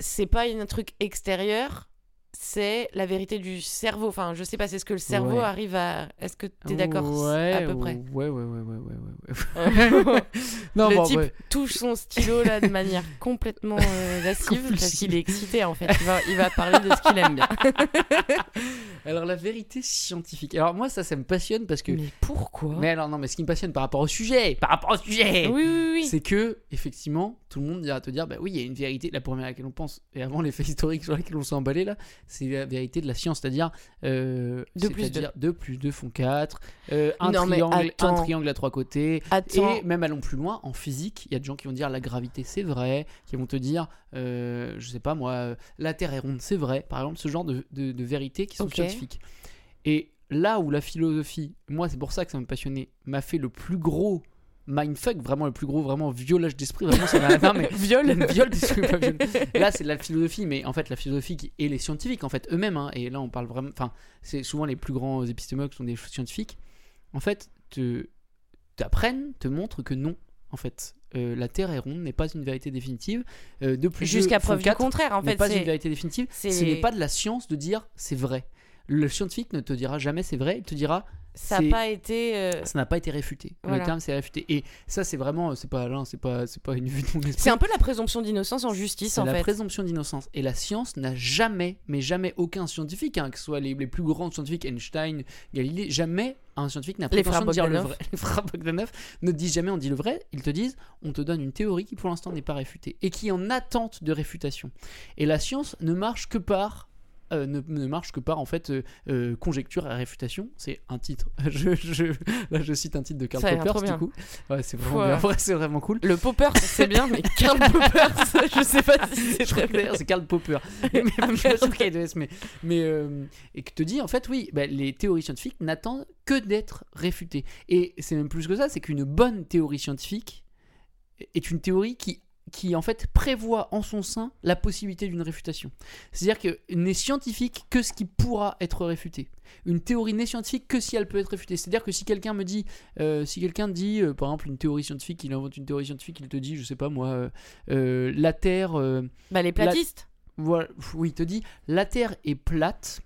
c'est pas un truc extérieur, c'est la vérité du cerveau. Enfin, je sais pas, c'est ce que le cerveau Ouais. arrive à. Est-ce que t'es d'accord ouais, à peu près? Ouais, ouais, ouais, ouais, ouais, ouais. non, Le bon, type ouais. touche son stylo là de manière complètement euh, lascive parce qu'il est excité en fait. Il va, il va parler de ce qu'il aime bien. Alors la vérité scientifique. Alors moi ça, ça me passionne parce que. Mais pourquoi? Mais alors non, mais ce qui me passionne par rapport au sujet, par rapport au sujet, Oui, oui, oui. c'est que effectivement tout le monde ira te dire bah oui il y a une vérité. La première à laquelle on pense et avant les faits historiques sur lesquels on s'est emballé là, c'est la vérité de la science, c'est-à-dire euh, Deux plus c'est-à-dire 2 plus 2 font 4, un, Non, mais triangle, un triangle à trois côtés. Attends, Et même allons plus loin, en physique, il y a des gens qui vont dire la gravité c'est vrai, qui vont te dire, euh, je sais pas moi, euh, la Terre est ronde c'est vrai, par exemple, ce genre de, de, de vérités qui sont. Et là où la philosophie, moi c'est pour ça que ça m'a passionné, m'a fait le plus gros mindfuck, vraiment le plus gros, vraiment violage d'esprit, vraiment ça m'a. non, mais viol. d'esprit, pas viol. Là, c'est de la philosophie, mais en fait, la philosophie et les scientifiques, en fait, eux-mêmes, hein, et là, on parle vraiment. Enfin, c'est souvent les plus grands épistémologues qui sont des scientifiques, en fait, te t'apprennent, te montrent que non, en fait, euh, la Terre est ronde n'est pas une vérité définitive. Euh, de plus Jusqu'à preuve du contraire, en n'est fait. pas une vérité définitive. Ce n'est pas de la science de dire c'est vrai. Le scientifique ne te dira jamais c'est vrai, il te dira Ça n'a pas été. euh, ça n'a pas été réfuté. Voilà. Le terme c'est réfuté. Et ça c'est vraiment, c'est pas c'est pas, c'est pas une vue de mon esprit. C'est un peu la présomption d'innocence en justice, en la fait. présomption d'innocence. Et la science n'a jamais, mais jamais aucun scientifique, hein, que ce soit les, les plus grands scientifiques, Einstein, Galilée, jamais un scientifique n'a frères de dire le vrai. Les frères Bogdanov ne disent jamais on dit le vrai, ils te disent on te donne une théorie qui pour l'instant n'est pas réfutée et qui est en attente de réfutation. Et la science ne marche que par euh, ne, ne marche que par en fait euh, euh, conjecture et réfutation. C'est un titre. Je, je- là, je cite un titre de Karl Ça a l'air Popper, trop du coup. Ouais, c'est vraiment Ouais. bien. Ouais, c'est vraiment cool. Le popper, c'est bien, mais Karl Popper, ça, je sais pas si c'est très bien. c'est Karl Popper. mais mais, mais euh, et que te dit en fait oui, bah, les théories scientifiques n'attendent que d'être réfutées. Et c'est même plus que ça, c'est qu'une bonne théorie scientifique est une théorie qui qui en fait prévoit en son sein la possibilité d'une réfutation. C'est-à-dire que n'est scientifique que ce qui pourra être réfuté. Une théorie n'est scientifique que si elle peut être réfutée. C'est-à-dire que si quelqu'un me dit, euh, si quelqu'un dit, euh, par exemple, une théorie scientifique, il invente une théorie scientifique, il te dit, je sais pas moi, euh, la Terre, Bah, les platistes. voilà, oui, il te dit la Terre est plate.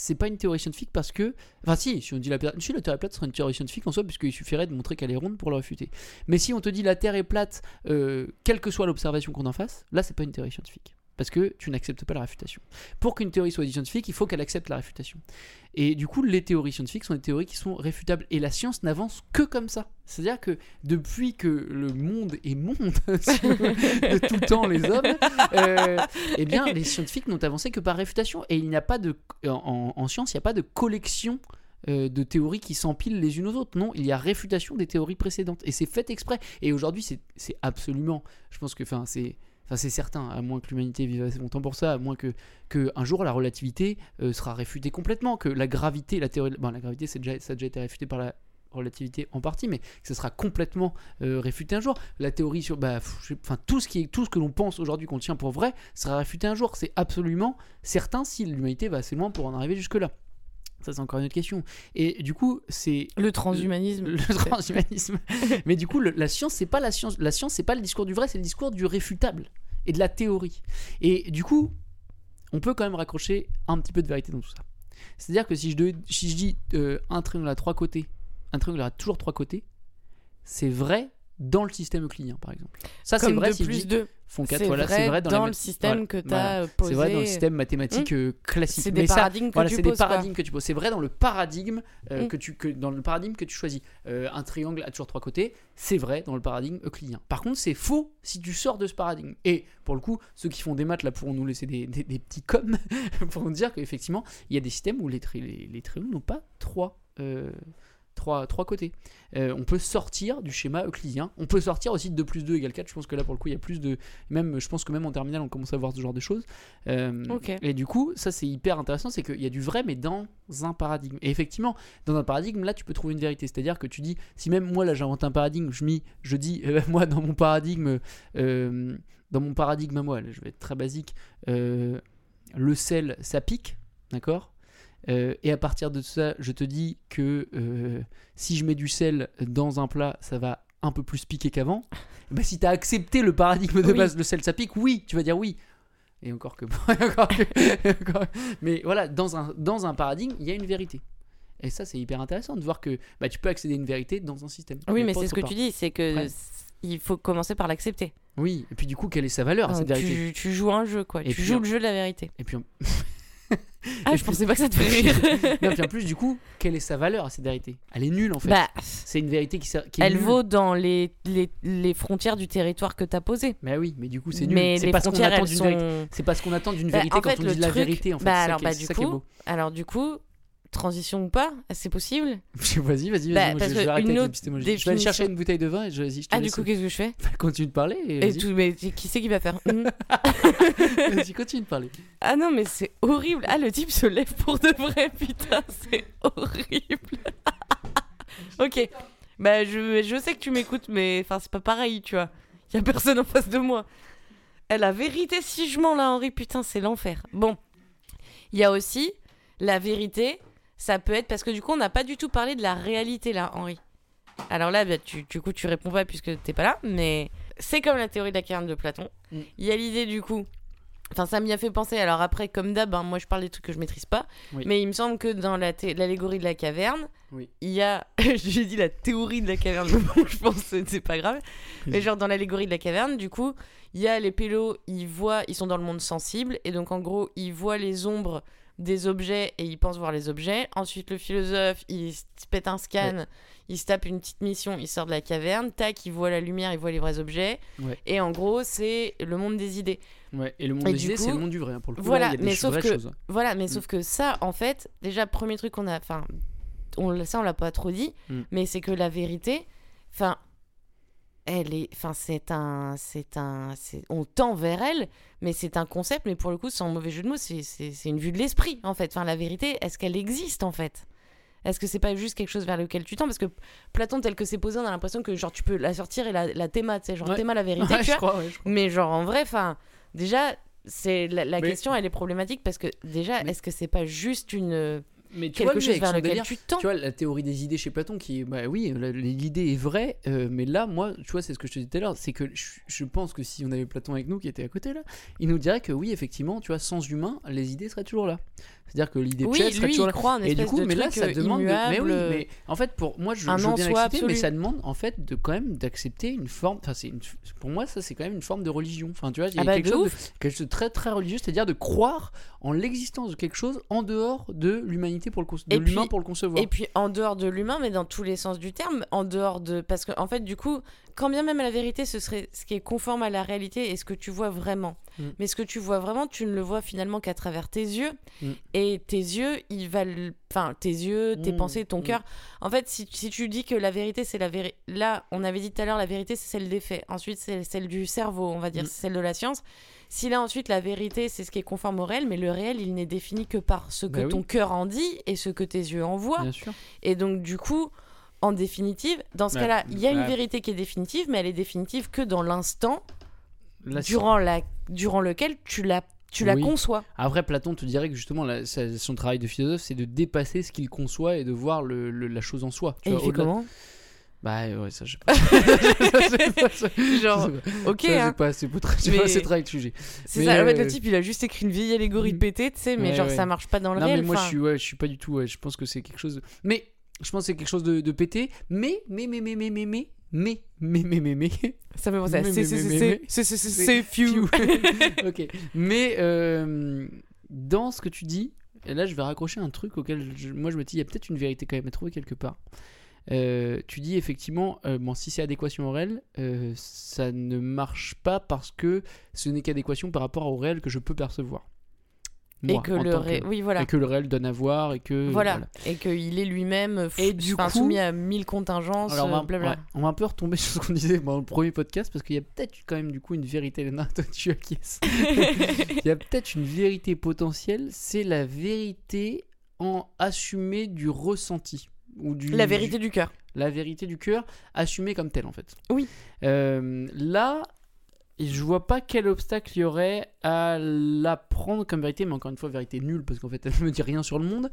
C'est pas une théorie scientifique parce que. Enfin, si, si on dit la, Terre- la est plate, ce serait une théorie scientifique en soi, puisqu'il suffirait de montrer qu'elle est ronde pour le réfuter. Mais si on te dit la Terre est plate, euh, quelle que soit l'observation qu'on en fasse, là, c'est pas une théorie scientifique. Parce que tu n'acceptes pas la réfutation. Pour qu'une théorie soit scientifique, il faut qu'elle accepte la réfutation. Et du coup, les théories scientifiques sont des théories qui sont réfutables. Et la science n'avance que comme ça. C'est-à-dire que depuis que le monde est monde, de tout temps les hommes, euh, eh bien, les scientifiques n'ont avancé que par réfutation. Et il n'y a pas de. En, en science, il n'y a pas de collection euh, de théories qui s'empilent les unes aux autres. Non, il y a réfutation des théories précédentes. Et c'est fait exprès. Et aujourd'hui, c'est c'est absolument. Je pense que. Enfin, c'est. Enfin, c'est certain, à moins que l'humanité vive assez longtemps pour ça, à moins que, un jour la relativité euh, sera réfutée complètement, que la gravité, la théorie, bon, la gravité, c'est déjà, ça a déjà été réfuté par la relativité en partie, mais que ça sera complètement euh, réfuté un jour. La théorie sur, bah, enfin, tout ce qui est, tout ce que l'on pense aujourd'hui qu'on tient pour vrai sera réfuté un jour. C'est absolument certain si l'humanité va assez loin pour en arriver jusque là. Ça, c'est encore une autre question. Et du coup, c'est Le transhumanisme. le transhumanisme. Mais du coup, le- la science, c'est pas la science. La science, c'est pas le discours du vrai, c'est le discours du réfutable et de la théorie. Et du coup, on peut quand même raccrocher un petit peu de vérité dans tout ça. C'est-à-dire que si je, de- si je dis euh, un triangle à trois côtés, un triangle a toujours trois côtés, c'est vrai dans le système euclidien, par exemple. Ça, c'est vrai de si je plus dis de. Font C'est voilà, vrai, c'est vrai dans, dans, la le système voilà, que tu voilà. as posé. C'est vrai dans le système mathématique euh, classique. C'est des Mais ça, paradigmes que voilà, tu des poses, quoi. paradigmes que tu poses. C'est vrai dans le paradigme euh, Mm. que tu que dans le paradigme que tu choisis. Euh, un triangle a toujours trois côtés. C'est vrai dans le paradigme euclidien. Par contre, c'est faux si tu sors de ce paradigme. Et pour le coup, ceux qui font des maths là pourront nous laisser des, des- des petits coms pour nous dire qu'effectivement, il y a des systèmes où les, tri- les, les triangles n'ont pas trois. euh, trois, trois côtés. Euh, on peut sortir du schéma euclidien. On peut sortir aussi de 2 plus 2 égale 4. Je pense que là, pour le coup, il y a plus de. Même, je pense que même en terminale, on commence à voir ce genre de choses. Euh. Et du coup, ça, c'est hyper intéressant. C'est qu'il y a du vrai, mais dans un paradigme. Et effectivement, dans un paradigme, là, tu peux trouver une vérité. C'est-à-dire que tu dis, si même moi, là, j'invente un paradigme, je, mis, je dis, euh, moi, dans mon paradigme. dans mon paradigme à moi, là, je vais être très basique, le sel, ça pique, d'accord? Euh, Et à partir de ça, je te dis que euh, si je mets du sel dans un plat, ça va un peu plus piquer qu'avant. Bah, si tu as accepté le paradigme de Oui. base, le sel, ça pique, oui, tu vas dire oui. Et encore que. Mais voilà, dans un, dans un paradigme, il y a une vérité. Et ça, c'est hyper intéressant de voir que bah, tu peux accéder à une vérité dans un système. Oui, mais c'est ce que part. tu dis, c'est que Ouais. il faut commencer par l'accepter. Oui, et puis du coup, quelle est sa valeur, cette Donc, vérité? tu, tu joues un jeu, quoi. Et tu puis, joues le jeu de la vérité. Et puis, Ah, je pensais pas que ça te fait rire. non, puis en plus, du coup, quelle est sa valeur à cette vérité? Elle est nulle en fait. bah, c'est une vérité qui, qui est elle nulle. vaut dans les, les, les frontières du territoire que t'as posé. Mais oui, mais du coup, c'est nul. Mais C'est pas ce qu'on attend d'une sont. vérité. C'est pas ce qu'on attend d'une Bah, vérité quand fait, on dit la truc- vérité en fait. bah, C'est ça alors, qui est- bah, c'est du ça est coup, beau. Alors, du coup, transition ou pas, c'est possible vas-y, vas-y, vas-y. Bah, je, vais arrêter avec l'épistémologie. Je vais aller chercher une bouteille de vin et je, vas-y, je te Ah, du coup, qu'est-ce que je fais? Continue de parler. Et tout, mais qui c'est qui va faire Hmm. Vas-y, continue de parler. Ah non, mais c'est horrible. Ah, le type se lève pour de vrai, putain, c'est horrible. ok, bah je, je sais que tu m'écoutes, mais enfin c'est pas pareil, tu vois. Y a personne en face de moi. La vérité, si je mens là, Henri, putain, c'est l'enfer. Bon, il y a aussi la vérité, ça peut être parce que du coup, on n'a pas du tout parlé de la réalité là, Henri. Alors là, bah, tu, du coup, tu réponds pas puisque t'es pas là, mais c'est comme la théorie de la caverne de Platon. Mm. Il y a l'idée du coup. Enfin, ça m'y a fait penser. Alors après, comme d'hab, hein, moi je parle des trucs que je maîtrise pas. Oui. Mais il me semble que dans la l'allégorie de la caverne, Oui. il y a. J'ai dit la théorie de la caverne, bon, je pense que c'est pas grave. Mais genre dans l'allégorie de la caverne, du coup, il y a les pélos, ils voient, ils sont dans le monde sensible, et donc en gros, ils voient les ombres des objets et ils pensent voir les objets. Ensuite, le philosophe, il se pète un scan, il se tape une petite mission, il sort de la caverne, tac, il voit la lumière, il voit les vrais objets. Ouais. Et en gros, c'est le monde des idées. Ouais, et le monde Et des idées, c'est le monde du vrai. hein, Pour le coup, voilà, là, il y a des mais sauf vraies que- choses. Voilà, mais Mm. sauf que ça, en fait, déjà, premier truc qu'on a. Enfin, on, ça, on l'a pas trop dit, Mm. mais c'est que la vérité, enfin, elle est. Enfin, c'est un. C'est un. c'est- On tend vers elle, mais c'est un concept, mais pour le coup, sans mauvais jeu de mots, c'est- c'est c'est une vue de l'esprit, en fait. Enfin, la vérité, est-ce qu'elle existe, en fait? Est-ce que c'est pas juste quelque chose vers lequel tu tends? Parce que Platon, tel que c'est posé, on a l'impression que genre tu peux la sortir et la, la théma, tu sais, genre Ouais. théma la vérité, Ouais, tu je vois. crois, ouais, je crois. Mais genre en vrai, enfin, déjà, c'est la, la Mais- question, elle est problématique parce que déjà, Mais- est-ce que c'est pas juste une Mais tu quelque vois, chose vers lequel délire, tu tends Tu vois, la théorie des idées chez Platon, qui est, bah oui, la- l'idée est vraie, euh, mais là, moi, tu vois, c'est ce que je te disais tout à l'heure, c'est que je, je pense que si on avait Platon avec nous, qui était à côté là, il nous dirait que oui, effectivement, tu vois, sans humain, les idées seraient toujours là. C'est-à-dire que l'idée de Oui, chess serait lui, toujours il là. croit en Et du coup, de mais là, ça euh, demande. de- Mais oui, immuable, mais en fait, pour moi, je, un je veux en bien soi l'accepter, mais ça demande en fait de quand même d'accepter une forme. Enfin, c'est une- pour moi, ça c'est quand même une forme de religion. Enfin, tu vois, il y a Ah bah, quelque chose, de, quelque chose de très très religieux, c'est-à-dire de croire en l'existence de quelque chose en dehors de l'humanité pour le conce- de l'humain pour le concevoir. Et puis en dehors de l'humain, mais dans tous les sens du terme, en dehors de. Parce que, en fait, du coup, quand bien même la vérité, ce serait ce qui est conforme à la réalité et ce que tu vois vraiment. Mm. Mais ce que tu vois vraiment, tu ne le vois finalement qu'à travers tes yeux. Mm. Et tes yeux, ils valent. Enfin, tes yeux, tes Mm, pensées, ton cœur. En fait, si, si tu dis que la vérité, c'est la vérité. Là, on avait dit tout à l'heure, la vérité, c'est celle des faits. Ensuite, c'est celle du cerveau, on va dire, c'est celle de la science. Si là, ensuite, la vérité, c'est ce qui est conforme au réel, mais le réel, il n'est défini que par ce que Bah oui. ton cœur en dit et ce que tes yeux en voient. Bien sûr. Et donc, du coup, en définitive, dans ce Ouais, cas-là, il y a une ouais. vérité qui est définitive, mais elle est définitive que dans l'instant c'est- durant, la... durant lequel tu la, tu la Oui. conçois. Après, Platon te dirait que justement, la- son travail de philosophe, c'est de dépasser ce qu'il conçoit et de voir le- le- la chose en soi. Tu Et il fait comment? Bah ouais, ça, je sais pas. Je sais pas, ça- Genre, je sais pas. ok, Ça, hein. pas assez pour tra- j'ai Mais- pas assez travaillé le sujet. c'est ça. En fait, euh, le type, il a juste écrit une vieille allégorie Mm. pétée, tu sais, mais Ouais, genre, ouais. ça marche pas dans le Non, réel. mais moi, je suis, ouais, je suis pas du tout. ouais, je pense que c'est quelque chose. De... Mais je pense que c'est quelque chose de, de pété. Mais, mais, mais, mais, mais, mais, mais, mais, mais, mais, mais, mais. Ça me penser à Mais, c'est mais, c'est mais, c'est mais, c'est c'est c'est c'est- c'est few. ok. Mais euh, dans ce que tu dis, et là, je vais raccrocher un truc auquel je- moi je me dis, il y a peut-être une vérité quand même à trouver quelque part. Euh, tu dis effectivement, euh, bon, si c'est adéquation au réel, euh, ça ne marche pas parce que ce n'est qu'adéquation par rapport au réel que je peux percevoir. Moi, et que le tant ré- que- oui voilà et que le réel donne à voir et que voilà, et qu'il est lui-même f- Et du enfin, coup- soumis à mille contingences Alors, on, va, blabla ouais, on va un peu retomber sur ce qu'on disait dans le premier podcast parce qu'il y a peut-être quand même du coup une vérité. Léna, toi tu acquiesces. Il y a peut-être une vérité potentielle, c'est la vérité en assumée du ressenti. Ou du, la vérité du cœur la vérité du cœur assumée comme telle en fait. Oui. Euh, là, je vois pas quel obstacle il y aurait à la prendre comme vérité, mais encore une fois, vérité nulle parce qu'en fait elle me dit rien sur le monde.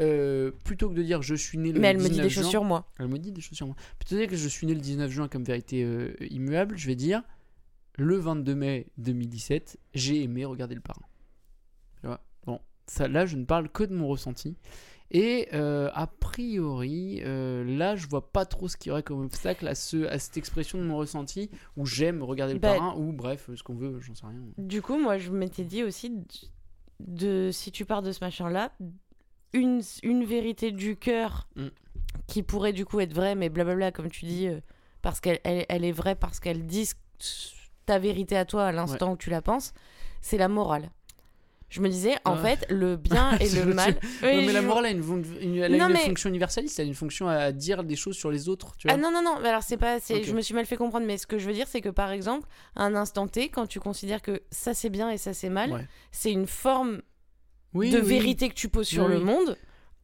Euh, plutôt que de dire je suis né le mais elle me dit 19 des choses juin- sur moi elle me dit des choses sur moi. Plutôt que de dire que je suis né le 19 juin comme vérité euh, immuable, je vais dire le 22 mai 2017, j'ai aimé regarder le parrain. Tu vois? Bon, ça, là, je ne parle que de mon ressenti. Et euh, a priori, euh, là, je vois pas trop ce qu'il y aurait comme obstacle à, ce, à cette expression de mon ressenti où j'aime regarder le Bah, parrain ou bref, ce qu'on veut, j'en sais rien. Du coup, moi, je m'étais dit aussi, de, de- si tu pars de ce machin-là, une, une vérité du cœur Mm. qui pourrait du coup être vraie, mais blablabla, comme tu dis, euh, parce qu'elle elle, elle est vraie, parce qu'elle dit ta vérité à toi à l'instant où tu la penses, c'est la morale. Je me disais, en Ouais. fait, le bien et le mal. Oui, mais la morale a une, une- elle a Non, une mais- fonction universaliste, elle a une fonction à dire des choses sur les autres. Tu vois Ah non, non, non, mais alors c'est pas. c'est- Ok. Je me suis mal fait comprendre, mais ce que je veux dire, c'est que par exemple, à un instant T, quand tu considères que ça c'est bien et ça c'est mal, Ouais. c'est une forme Oui, de oui. vérité que tu poses sur Oui, le monde.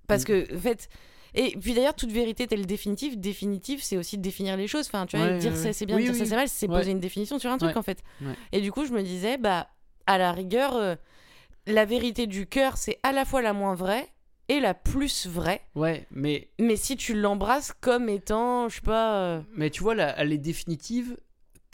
Parce Mm. que, en fait. Et puis d'ailleurs, toute vérité telle définitive, définitive, c'est aussi de définir les choses. Enfin, tu vois, Ouais, dire ouais, ça c'est bien, dire ça c'est mal, c'est poser une définition sur un truc en fait. Et du coup, je me disais, bah, à la rigueur, euh, la vérité du cœur, c'est à la fois la moins vraie et la plus vraie. Ouais, mais Mais si tu l'embrasses comme étant, je sais pas. euh, Mais tu vois, là, elle est définitive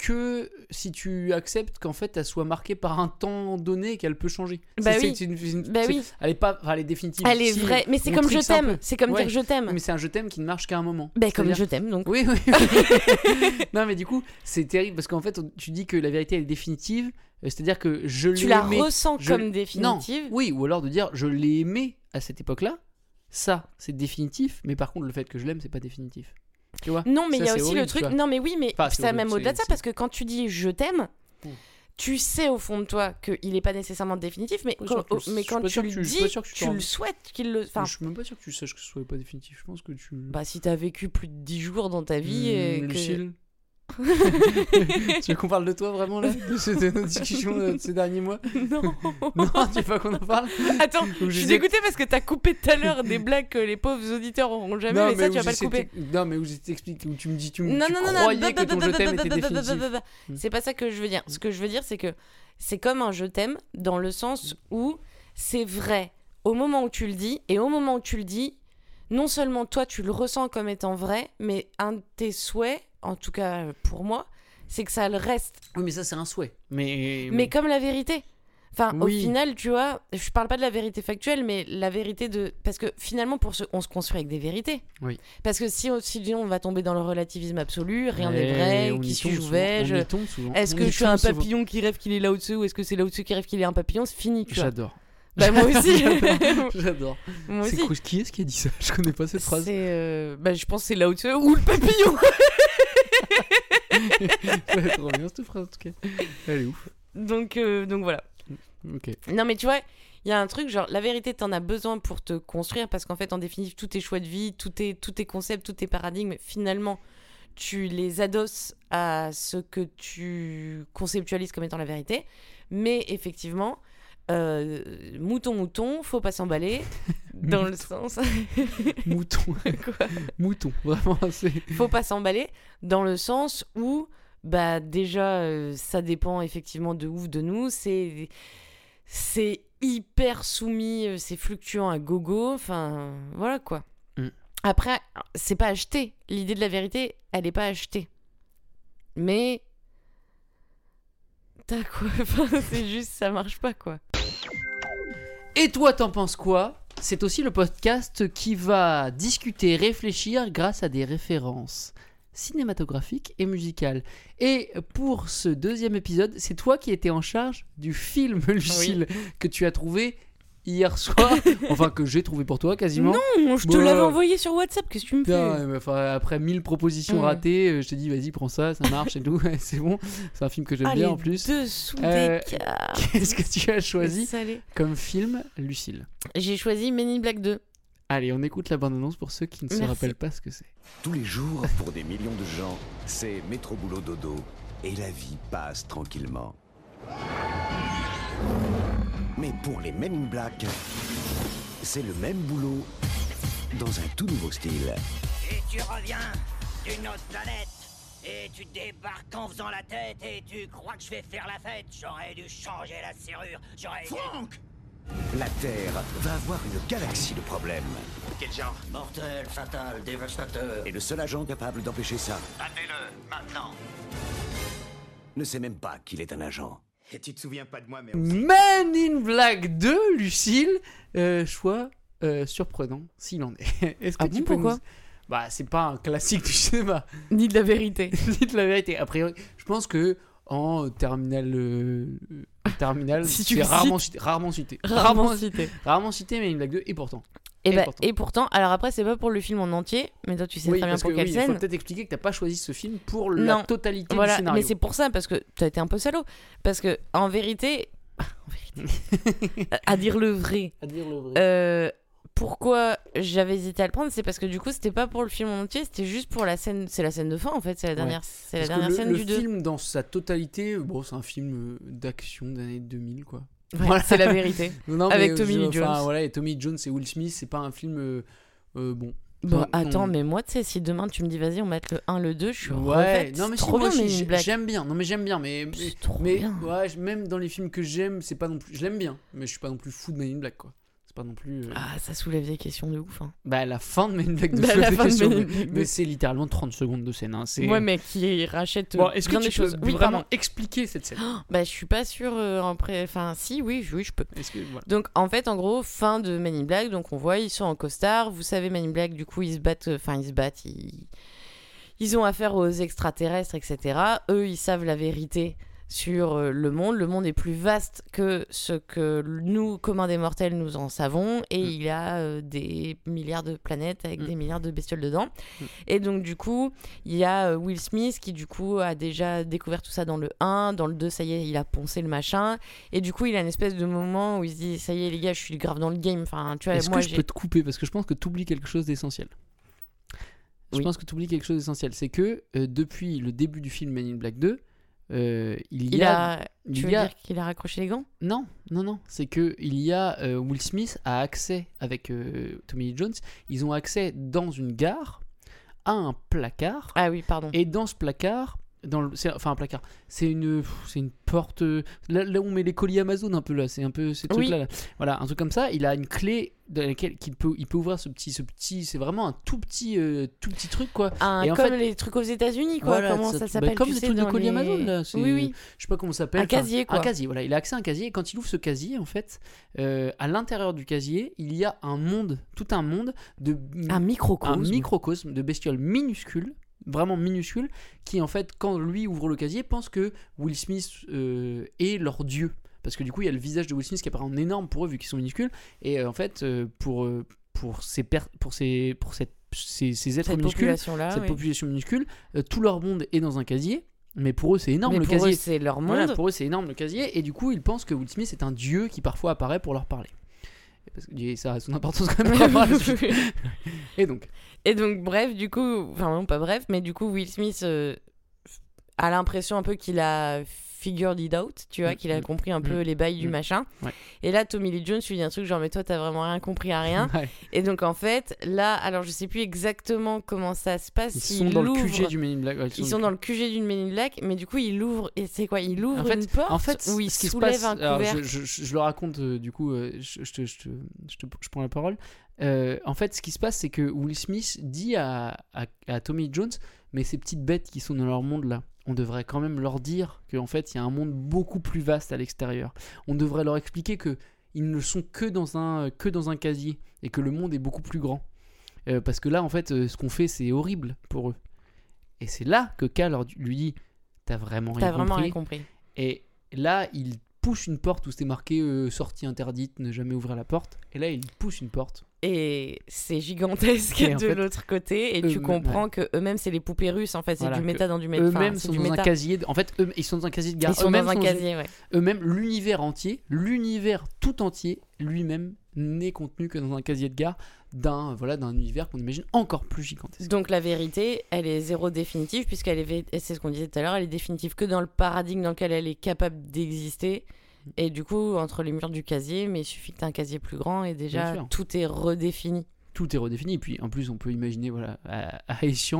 que si tu acceptes qu'en fait elle soit marquée par un temps donné et qu'elle peut changer. Bah oui. une- une- Bah oui. Elle est pas, enfin, elle est définitive. Elle est Si, vraie, mais c'est comme je t'aime. C'est comme Ouais. dire je t'aime. Mais c'est un je t'aime qui ne marche qu'à un moment. Ben comme je t'aime donc. Oui, oui. oui. non, mais du coup, c'est terrible parce qu'en fait, tu dis que la vérité elle est définitive, euh, c'est-à-dire que je l'ai Tu la aimé. ressens je- comme Non, définitive. oui, ou alors de dire je l'ai aimé à cette époque-là. Ça, c'est définitif, mais par contre, le fait que je l'aime, c'est pas définitif. Tu vois Non, mais il y a aussi horrible, le truc. Non, mais oui, mais Enfin, c'est ça horrible, même au-delà de ça parce que quand tu dis je t'aime, tu sais au fond de toi qu'il n'est pas nécessairement définitif, mais quand, oh, mais quand tu le dis, tu le souhaites qu'il le. Enfin, Je suis même pas sûr que tu saches que ce soit pas définitif. Je pense que tu. bah si t'as vécu plus de 10 jours dans ta vie et Hmm, que. Lucille tu veux qu'on parle de toi vraiment là De cette discussion euh, de ces derniers mois Non Non, tu veux pas qu'on en parle Attends, je suis dégoûtée parce que t'as coupé tout à l'heure des blagues que les pauvres auditeurs auront jamais, non, mais, ça tu vas pas le couper. Non, mais où je t'explique, où tu me dis, tu me non, tu non, croyais non, que ton je t'aime était. Hmm. C'est pas ça que je veux dire. Ce que je veux dire, c'est que c'est comme un je t'aime dans le sens où c'est vrai au moment où tu le dis et au moment où tu le dis, non seulement toi tu le ressens comme étant vrai, mais un de tes souhaits en tout cas pour moi, c'est que ça le reste. Oui, mais ça, c'est un souhait. Mais. Mais comme la vérité. Enfin, au final, tu vois, je parle pas de la vérité factuelle, mais la vérité de. Parce que finalement, pour ce... on se construit avec des vérités. Oui. Parce que si, on- sinon on va tomber dans le relativisme absolu, rien n'est Eh, vrai, qui suis-je vais-je Est-ce que je suis un souvent. papillon qui rêve qu'il est là au-dessus ou est-ce que c'est là au-dessus qui rêve qu'il est un papillon? C'est fini, tu vois. J'adore. Bah, moi aussi. J'adore. J'adore. moi C'est Qui est-ce qui a dit ça? Je connais pas cette phrase. C'est. euh, Bah, je pense que c'est là au-dessus ou le papillon Trop bien cette phrase en tout cas. Elle est ouf. donc, euh, donc voilà. Ok. Non, mais tu vois, il y a un truc, genre, la vérité, t'en as besoin pour te construire, parce qu'en fait, en définitive, tous tes choix de vie, tous tes, tous tes concepts, tous tes paradigmes, finalement, tu les adosses à ce que tu conceptualises comme étant la vérité. Mais effectivement, euh, mouton, mouton, faut pas s'emballer, dans le sens. Mouton. Quoi Mouton. Vraiment, faut pas s'emballer. Dans le sens où bah déjà euh, ça dépend effectivement de ouf de nous. C'est c'est hyper soumis euh, c'est fluctuant à gogo. Enfin voilà quoi. Mm. après c'est pas acheté. L'idée de la vérité elle est pas achetée. Mais t'as quoi? Enfin, c'est juste ça marche pas quoi Et toi, t'en penses quoi? C'est aussi le podcast qui va discuter, réfléchir grâce à des références cinématographiques et musicales. Et pour ce deuxième épisode, c'est toi qui étais en charge du film, Lucille, que tu as trouvé hier soir, enfin que j'ai trouvé pour toi quasiment. Non, je te Bah. l'avais envoyé sur WhatsApp, qu'est-ce que tu me fais enfin, après 1000 propositions Ouais. ratées, euh, je t'ai dit vas-y prends ça, ça marche et tout, c'est bon. C'est un film que j'aime Ah, bien en plus. dessous Euh, des. Qu'est-ce que tu as choisi comme film, Lucille J'ai choisi Men in Black 2. Allez, on écoute la bande-annonce pour ceux qui ne se rappellent pas ce que c'est. Tous les jours, pour des millions de gens, c'est métro boulot dodo et la vie passe tranquillement. Mais pour les Men in Black, c'est le même boulot dans un tout nouveau style. Et tu reviens d'une autre planète. Et tu débarques en faisant la tête et tu crois que je vais faire la fête. J'aurais dû changer la serrure. J'aurais dû... Franck La Terre va avoir une galaxie de problèmes. Quel genre? Mortel, fatal, dévastateur. Et le seul agent capable d'empêcher ça Battez-le, maintenant. ne sait même pas qu'il est un agent. Et tu te souviens pas de moi, mais Men in Black 2, Lucille, euh, choix euh, surprenant s'il en est. Est-ce que Ah tu bon, peux pourquoi nous- Bah, c'est pas un classique du cinéma. Ni de la vérité. Dites la vérité. A priori, je pense que en terminal, euh, terminal, Si c'est rarement cites. cité, rarement cité, Rarement cité. rarement cité, mais in Black 2 et pourtant. Et, Et bah, pourtant. et pourtant, alors après, c'est pas pour le film en entier, mais toi, tu sais oui, très bien pour que quelle oui, il faut scène. peut-être expliquer que t'as pas choisi ce film pour la totalité du scénario. mais c'est pour ça, parce que t'as été un peu salaud. Parce que, en vérité, en vérité, à dire le vrai, à dire le vrai. euh, pourquoi j'avais hésité à le prendre, c'est parce que du coup, c'était pas pour le film en entier, c'était juste pour la scène. C'est la scène de fin, en fait, c'est la dernière, c'est la que dernière le, scène le du 2. film dans sa totalité, bon, c'est un film euh, d'action d'année 2000 quoi. Ouais, Voilà. C'est la vérité. Non, Avec mais, Tommy enfin, Jones. voilà, et Tommy Jones et Will Smith, c'est pas un film euh, euh, bon. Bon, attends, non. mais moi, tu sais, si demain tu me dis, vas-y, on met le 1, le 2, je suis Ouais, refaite. non mais trop bien, mais j'aime bien. Non mais j'aime bien, mais mais, C'est trop mais, bien. ouais, même dans les films que j'aime, c'est pas non plus. Je l'aime bien, mais je suis pas non plus fou de Men in Black quoi. Pas non plus. euh, Ah, ça soulève des questions de ouf. Hein. Bah la fin de Men in Black de Bah, la des fin de questions, in mais- Black mais de- c'est littéralement 30 secondes de scène. Hein, c'est- Ouais, mais qui rachète Bon, euh, est-ce que tu des peux choses. Oui, vraiment pardon. expliquer cette scène? Bah, je suis pas sûre euh, en pré... Enfin, si, oui, oui, je peux. Que voilà. Donc, en fait, en gros, fin de Men in Black. Donc, on voit, ils sont en costard. Vous savez, Men in Black, du coup, ils se battent. euh, Enfin, ils se battent. Ils... ils ont affaire aux extraterrestres, etc. Eux, ils savent la vérité sur euh, le monde. Le monde est plus vaste que ce que nous, communs des mortels, nous en savons. Et Mm. il y a euh, des milliards de planètes avec Mm. des milliards de bestioles dedans. Mm. Et donc, du coup, il y a euh, Will Smith qui, du coup, a déjà découvert tout ça dans le 1. Dans le 2, ça y est, il a poncé le machin. Et du coup, il a une espèce de moment où il se dit Ça y est, les gars, je suis grave dans le game. Enfin, tu vois, Est-ce que je peux te couper parce que je pense que tu oublies quelque chose d'essentiel. Je Oui. pense que tu oublies quelque chose d'essentiel, c'est que euh, depuis le début du film Men in Black 2, euh, il y il a, a. il Tu veux a- dire qu'il a raccroché les gants? Non, non, non. C'est que il y a euh, Will Smith a accès avec euh, Tommy Lee Jones. Ils ont accès dans une gare à un placard. Ah oui, pardon. Et dans ce placard, dans le, enfin un placard, c'est une, c'est une porte. Là, là où on met les colis Amazon un peu là, c'est un peu ces trucs Oui. là, là. Voilà, un truc comme ça. Il a une clé dans laquelle qu'il peut, il peut ouvrir ce petit, ce petit. C'est vraiment un tout petit, euh, tout petit truc quoi. Un, et en comme fait- les trucs aux États-Unis, quoi. Voilà, comment ça- ça bah, s'appelle comme les trucs de colis les- Amazon, là, Oui, oui. je sais pas comment ça s'appelle. Un casier, quoi. Un casier, voilà. Il a accès à un casier et quand il ouvre ce casier, en fait, euh, à l'intérieur du casier, il y a un monde, tout un monde de Un microcosme. un microcosme de bestioles minuscules, vraiment minuscules, qui en fait, quand lui ouvre le casier, pense que Will Smith euh, est leur dieu. Parce que du coup, il y a le visage de Will Smith qui apparaît en énorme pour eux, vu qu'ils sont minuscules. Et euh, en fait, euh, pour, pour, ces, per- pour, ces, pour cette, ces, ces êtres Cette minuscules, population-là. cette oui. population minuscule, tout leur monde est dans un casier. Mais pour eux, c'est énorme Mais le pour casier. eux, c'est leur monde. Voilà, pour eux, c'est énorme le casier. Et du coup, ils pensent que Will Smith est un dieu qui parfois apparaît pour leur parler. Et Parce que ça a son importance quand même. et donc, Et donc, bref, du coup, enfin, non, pas bref, mais du coup, Will Smith euh, a l'impression un peu qu'il a figured it out, tu vois, Mm, qu'il a mm, compris un peu mm, les bails du machin. Ouais. Et là, Tommy Lee Jones lui dit un truc genre, mais toi, t'as vraiment rien compris à rien. ouais, Et donc, en fait, là, alors, je sais plus exactement comment ça se passe. ils sont dans le QG du Men in Black. ouais, Ils sont dans le QG d'une Men in Black, mais du coup, il ouvre, et c'est quoi Il ouvre en fait, une porte en fait, où il ce qui se passe, un alors, je, je- je le raconte euh, du coup, euh, je, te- je te- je te- je prends la parole. Euh, en fait, ce qui se passe, c'est que Will Smith dit à, à, à Tommy Lee Jones, mais ces petites bêtes qui sont dans leur monde là, on devrait quand même leur dire qu'en fait, il y a un monde beaucoup plus vaste à l'extérieur. On devrait leur expliquer que ils ne sont que dans un que dans un casier et que le monde est beaucoup plus grand. Euh, parce que là, en fait, euh, ce qu'on fait, c'est horrible pour eux. Et c'est là que leur- lui dit, t'as vraiment rien T'as vraiment compris. rien compris. Et là, il pousse une porte où c'était marqué euh, sortie interdite, ne jamais ouvrir la porte. Et là, il pousse une porte. Et c'est gigantesque Et de l'autre côté. Et tu comprends que eux-mêmes, c'est les poupées russes. En fait, c'est Voilà, du méta dans du méta. Eux-mêmes sont du dans un casier. de- En fait, eux, ils sont dans un casier de gare. Ils sont dans un sont casier, ouais. Eux-mêmes, l'univers entier, l'univers tout entier, lui-même, n'est contenu que dans un casier de gare d'un voilà, d'un univers qu'on imagine encore plus gigantesque. Donc la vérité, elle est zéro définitive, puisqu'elle est, c'est ce qu'on disait tout à l'heure, elle est définitive que dans le paradigme dans lequel elle est capable d'exister. Et du coup, entre les murs du casier, mais il suffit que tu un casier plus grand et déjà tout est redéfini. tout est redéfini. Et puis en plus, on peut imaginer voilà, à, à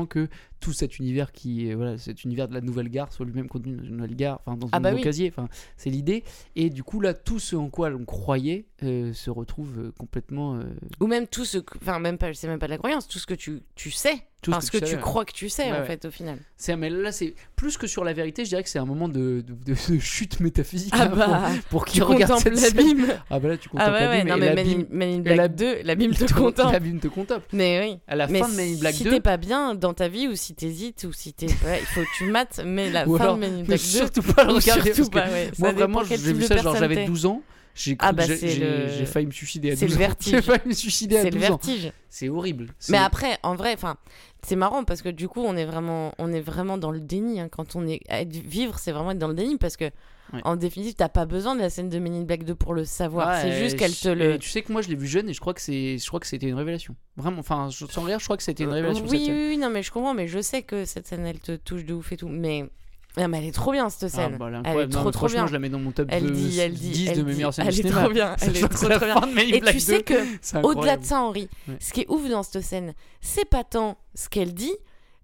que tout cet univers qui est voilà, cet univers de la nouvelle gare soit lui-même contenu dans une nouvelle gare, enfin dans un Ah bah nouveau oui. casier. Enfin, c'est l'idée. Et du coup là, tout ce en quoi l'on croyait euh, se retrouve euh, complètement. euh, Ou même tout ce. Enfin, même pas, c'est même pas de la croyance, tout ce que tu, tu sais. Tout ce Enfin, que ce tu que, tu savais, crois que tu sais, Ouais, en ouais. fait, au final. c'est mais là c'est plus que sur la vérité. Je dirais que c'est un moment de, de, de- chute métaphysique Ah hein, bah, pour, pour qui tu regarde contemples cette l'abîme. Ah bah là tu contemples Ah ouais, ouais, l'abîme non, mais l'abîme- in, Men in Black l'ab- 2, l'abîme te contemple. L'abîme te contemple. Mais oui. À la mais fin de Men in Black si 2, t'es pas bien dans ta vie ou si t'hésites ou si t'es il faut que tu mates mais la fin alors, de Men in Black 2 surtout pas le regarder. surtout parce que pas, ouais. Moi vraiment, j'ai vu ça genre j'avais t'es. 12 ans. J'ai Ah bah, j'ai- le- failli me suicider à c'est le 12 ans. vertige. J'ai failli me suicider à c'est le 12 ans. vertige C'est horrible. Mais après en vrai enfin c'est marrant parce que du coup on est vraiment on est vraiment dans le déni hein. quand on est vivre c'est vraiment être dans le déni parce que Ouais. en définitive t'as pas besoin de la scène de Men in Black 2 pour le savoir Ouais, c'est juste qu'elle te le Tu sais que moi je l'ai vu jeune et je crois que c'est, je crois que c'était une révélation. Vraiment, enfin, sans rire, je crois que c'était une révélation. oui, cette scène. oui, oui, non, mais je comprends, mais je sais que cette scène, elle te touche de ouf et tout. Mais, non, mais elle est trop bien, cette Ah, scène. bah, elle est elle est incroyable. Non, trop, trop bien. je la mets dans mon top Elle de dit, elle dit, 10 elle de mes meilleures scènes Elle est trop bien, elle est trop, trop bien. Et Black tu sais 2. que, au-delà de ça, Henri, Ouais. ce qui est ouf dans cette scène, c'est pas tant ce qu'elle dit,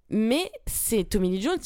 mais c'est Tommy Lee Jones.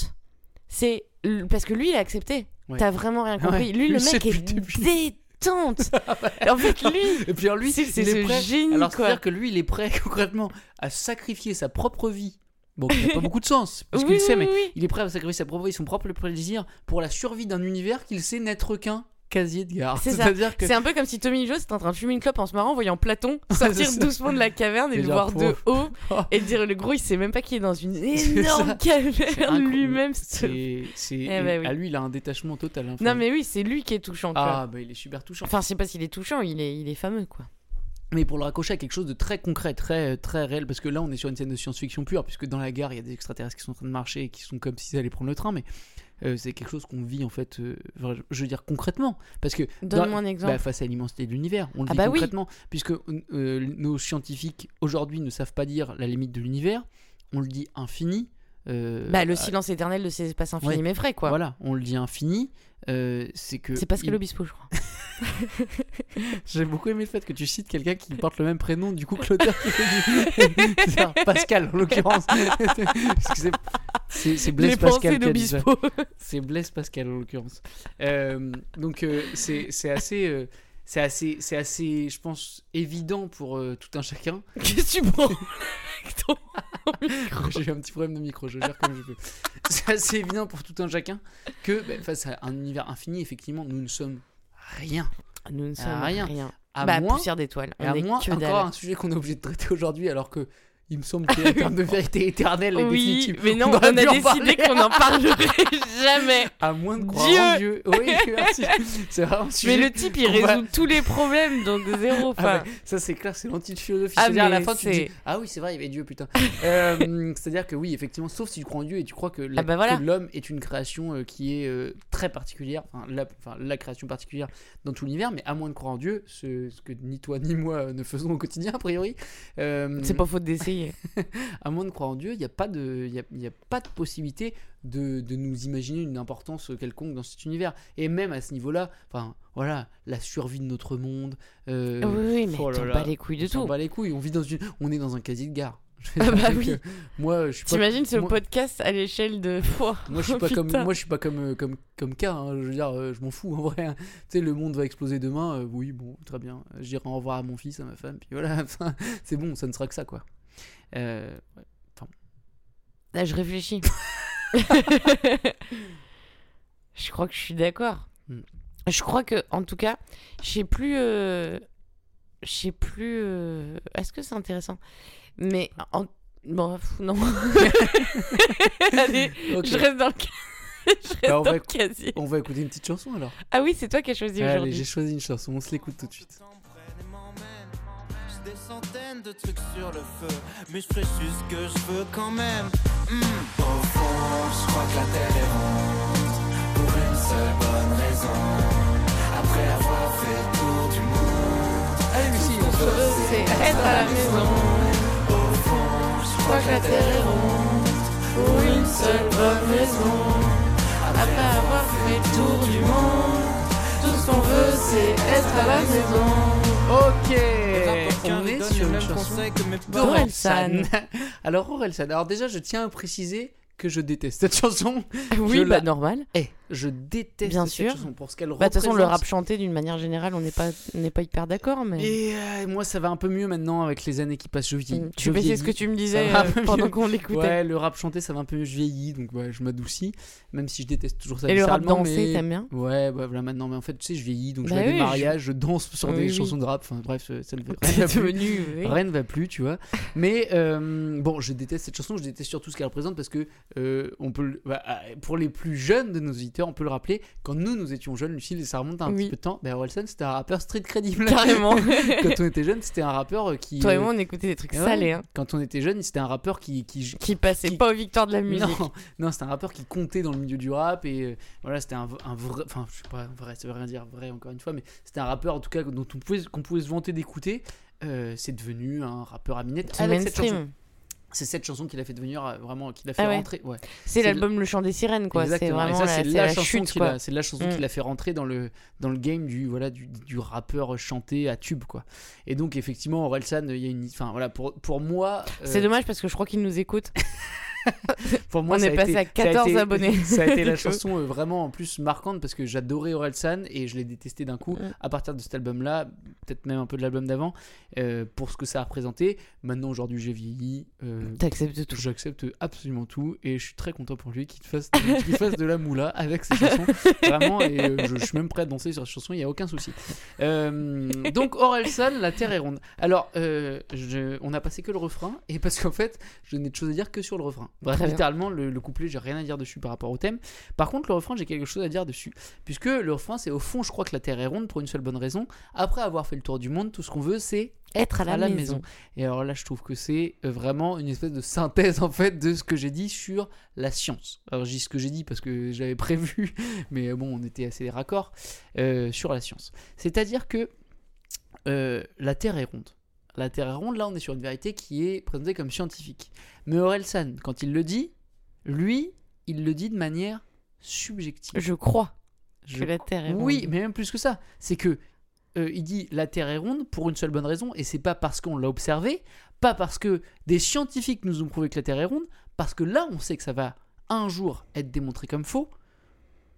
C'est parce que lui, il a accepté. Ouais. T'as vraiment rien compris. Ouais, Lui, le mec est début. détente. en fait, lui, Et puis alors lui, c'est ce prêt. génie, Alors c'est-à-dire que lui, il est prêt concrètement à sacrifier sa propre vie. Bon, qui n'a pas beaucoup de sens, parce qu'il sait, oui, mais oui. il est prêt à sacrifier sa propre vie, son propre plaisir pour la survie d'un univers qu'il sait n'être qu'un casier de gare. C'est que un peu comme si Tommy Jones était en train de fumer une clope en se marrant en voyant Platon sortir doucement de la caverne et le voir de haut et dire le gros il sait même pas qu'il est dans une énorme caverne lui-même. ce- C'est, Eh ben oui. à lui, il a un détachement total. hein, Non mais oui c'est lui qui est touchant. quoi. ah, bah il est super touchant. Enfin je sais pas s'il est touchant, il est, il est fameux quoi. Mais pour le raccrocher à quelque chose de très concret, très, très réel, parce que là on est sur une scène de science-fiction pure, puisque dans la gare il y a des extraterrestres qui sont en train de marcher et qui sont comme s'ils allaient prendre le train, mais euh, c'est quelque chose qu'on vit en fait, euh, je veux dire concrètement. Parce que dans- Donne-moi un exemple. bah, face à l'immensité de l'univers, on le Ah vit bah oui. concrètement, puisque euh, nos scientifiques aujourd'hui ne savent pas dire la limite de l'univers, on le dit infini. Euh, Bah, le à- silence éternel de ces espaces infinis Ouais. mais frais quoi. Voilà, on le dit infini. euh, c'est que C'est Pascal il- Obispo je crois. J'ai beaucoup aimé le fait que tu cites quelqu'un qui porte le même prénom du coup que l'auteur qui Pascal en l'occurrence. C'est- Blaise Les Pascal. C'est Blaise Pascal en l'occurrence. Euh, donc c'est c'est assez, c'est assez, c'est assez, je pense, évident pour euh, tout un chacun. Qu'est-ce que tu prends J'ai eu un petit problème de micro, je gère comme je peux. C'est assez évident pour tout un chacun que bah, face à un univers infini, effectivement, nous ne sommes rien. Nous ne sommes rien. rien. À bah moins poussière d'étoiles. On à est moins, que encore dalle. un sujet qu'on est obligé de traiter aujourd'hui, alors que il me semble qu'en termes de vérité éternelle et Oui, définitive, mais non, on, a décidé qu'on n'en parlerait jamais. À moins de croire Dieu en Dieu. Oui, merci. C'est vraiment un Mais sujet. le type, il va- résout tous les problèmes, donc zéro. Ah ouais, ça c'est clair, c'est l'anti-philosophie. Ah, à la mais fin tu dis ah oui c'est vrai il y avait Dieu putain. Euh, C'est-à-dire que oui effectivement sauf si tu crois en Dieu et tu crois que Ah bah voilà. l'homme est une création euh, qui est euh, très particulière, enfin la, création particulière dans tout l'univers, mais à moins de croire en Dieu, ce, ce que ni toi ni moi ne faisons au quotidien a priori. c'est pas faute d'essayer. à moins de croire en Dieu, il n'y a, pas de- y a, y a pas de possibilité de, de nous imaginer une importance quelconque dans cet univers. Et même à ce niveau-là, enfin voilà, la survie de notre monde. euh, oui, oui, mais oh là bats les couilles de on tout. bat les couilles. On vit dans une, on est dans un casier de gare. Ah bah oui. Moi, je suis pas. T'imagines ce moi- podcast à l'échelle de. Pouah, Moi, je suis oh, pas comme, moi, je suis pas comme, comme, comme K. hein. Je veux dire, euh, je m'en fous en vrai. hein. Tu sais, le monde va exploser demain. euh, oui, bon, très bien. J'irai au revoir à mon fils, à ma femme, puis voilà. C'est bon, ça ne sera que ça, quoi. Euh, ouais. Là, je réfléchis. je crois que je suis d'accord. Hmm. Je crois que, en tout cas, je sais plus. euh, Je sais plus. euh, Est-ce que c'est intéressant? Mais. En... Bon, non. Allez, Ok. je reste dans le. Je Bah, on, va le écou- casier. on va écouter une petite chanson alors. Ah oui, c'est toi qui as choisi Allez, aujourd'hui. j'ai choisi une chanson, on se l'écoute tout de suite. Centaines de trucs sur le feu, mais je ferai juste ce que je veux quand même. Hmm. Au fond, je crois que la terre est ronde, pour une seule bonne raison. Après avoir fait le tour du monde, Allez, Lucie, on se veut, c'est être à la maison. au fond, je crois que la terre est ronde, Pour une seule bonne raison. Après avoir fait le tour du monde, tout ce qu'on veut, c'est être à la maison. Ok, on est sur le une même chanson conseil que mes D'Orelsan. Alors Orelsan, alors déjà je tiens à préciser que je déteste cette chanson. Oui, Je bah la- normal. Eh, je déteste Bien cette sûr. chanson pour ce qu'elle Bah, de toute façon, le rap chanté, d'une manière générale, on n'est pas, on n'est pas hyper d'accord, mais. Et euh, moi ça va un peu mieux maintenant avec les années qui passent, je vieillis. Mm, Tu c'est ce que tu me disais euh, pendant qu'on l'écoutait. Ouais, le rap chanté ça va un peu mieux, je vieillis, donc ouais, je m'adoucis, même si je déteste toujours ça Et le rap dansé, mais... t'aimes bien Ouais, bah voilà maintenant, mais en fait tu sais, je vieillis, donc Bah je vais à des oui, je- mariages, je danse sur Oui, des oui. chansons de rap, enfin bref, ça ne rien ne va plus, tu vois. Mais euh, bon, je déteste cette chanson, je déteste surtout ce qu'elle représente parce que euh, on peut, bah, euh, pour les plus jeunes de nos auditeurs, on peut le rappeler. Quand nous, nous étions jeunes, Lucille, ça remonte à un Oui. petit peu de temps. Ben Orelsan, c'était un rappeur street crédible. Carrément. quand on était jeune, c'était un rappeur qui. Toi et euh, moi, on écoutait des trucs ouais, salés, hein, Quand on était jeune, c'était un rappeur qui, qui, qui passaient qui- pas aux victoires de la musique. non, non c'était un rappeur qui comptait dans le milieu du rap et euh, voilà, c'était un, un vrai, enfin, je sais pas, vrai, ça veut rien dire vrai encore une fois, mais c'était un rappeur en tout cas dont on pouvait, qu'on pouvait se vanter d'écouter. Euh, c'est devenu un rappeur à minette avec cette chanson. C'est cette chanson qui l'a fait devenir euh, vraiment, qui l'a fait Ah ouais. rentrer. Ouais. C'est l'album Le Chant des Sirènes, quoi. C'est vraiment ça, la, la, la chanson qui l'a, c'est la chanson Mm. qui l'a fait rentrer dans le dans le game du voilà du, du rappeur chanté à tube quoi. Et donc effectivement, Orelsan, il y a une, enfin voilà pour pour moi. euh, C'est dommage parce que je crois qu'ils nous écoutent. Pour moi, On ça est passé été- à ça a 14 été- abonnés. Ça a été la chanson euh, vraiment en plus marquante parce que j'adorais Orelsan et je l'ai détesté d'un coup à partir de cet album-là, peut-être même un peu de l'album d'avant, euh, pour ce que ça a représenté. Maintenant, aujourd'hui, j'ai vieilli. euh, T'acceptes tout. J'accepte absolument tout et je suis très content pour lui qu'il fasse, qu'il fasse de la moula avec ses chansons. Vraiment, et je, je suis même prêt à danser sur cette chanson, il n'y a aucun souci. Donc, Orelsan, La Terre est ronde. Alors, je- on a passé que le refrain et parce qu'en fait, je n'ai de choses à dire que sur le refrain. Bref, littéralement, le, le couplet, j'ai rien à dire dessus par rapport au thème. Par contre, le refrain, j'ai quelque chose à dire dessus. Puisque le refrain, c'est au fond, je crois que la Terre est ronde pour une seule bonne raison. Après avoir fait le tour du monde, tout ce qu'on veut, c'est Être à la, maison. et alors là, je trouve que c'est euh, vraiment une espèce de synthèse en fait de ce que j'ai dit sur la science. Alors je dis ce que j'ai dit parce que j'avais prévu, mais bon, on était assez raccord euh, sur la science. C'est-à-dire que euh, la Terre est ronde. La Terre est ronde, là on est sur une vérité qui est présentée comme scientifique. Mais Orelsan, quand il le dit, lui, il le dit de manière subjective. Je crois Je que la Terre est oui, ronde. mais même plus que ça. C'est que euh, il dit la Terre est ronde pour une seule bonne raison, et c'est pas parce qu'on l'a observé, pas parce que des scientifiques nous ont prouvé que la Terre est ronde, parce que là on sait que ça va un jour être démontré comme faux,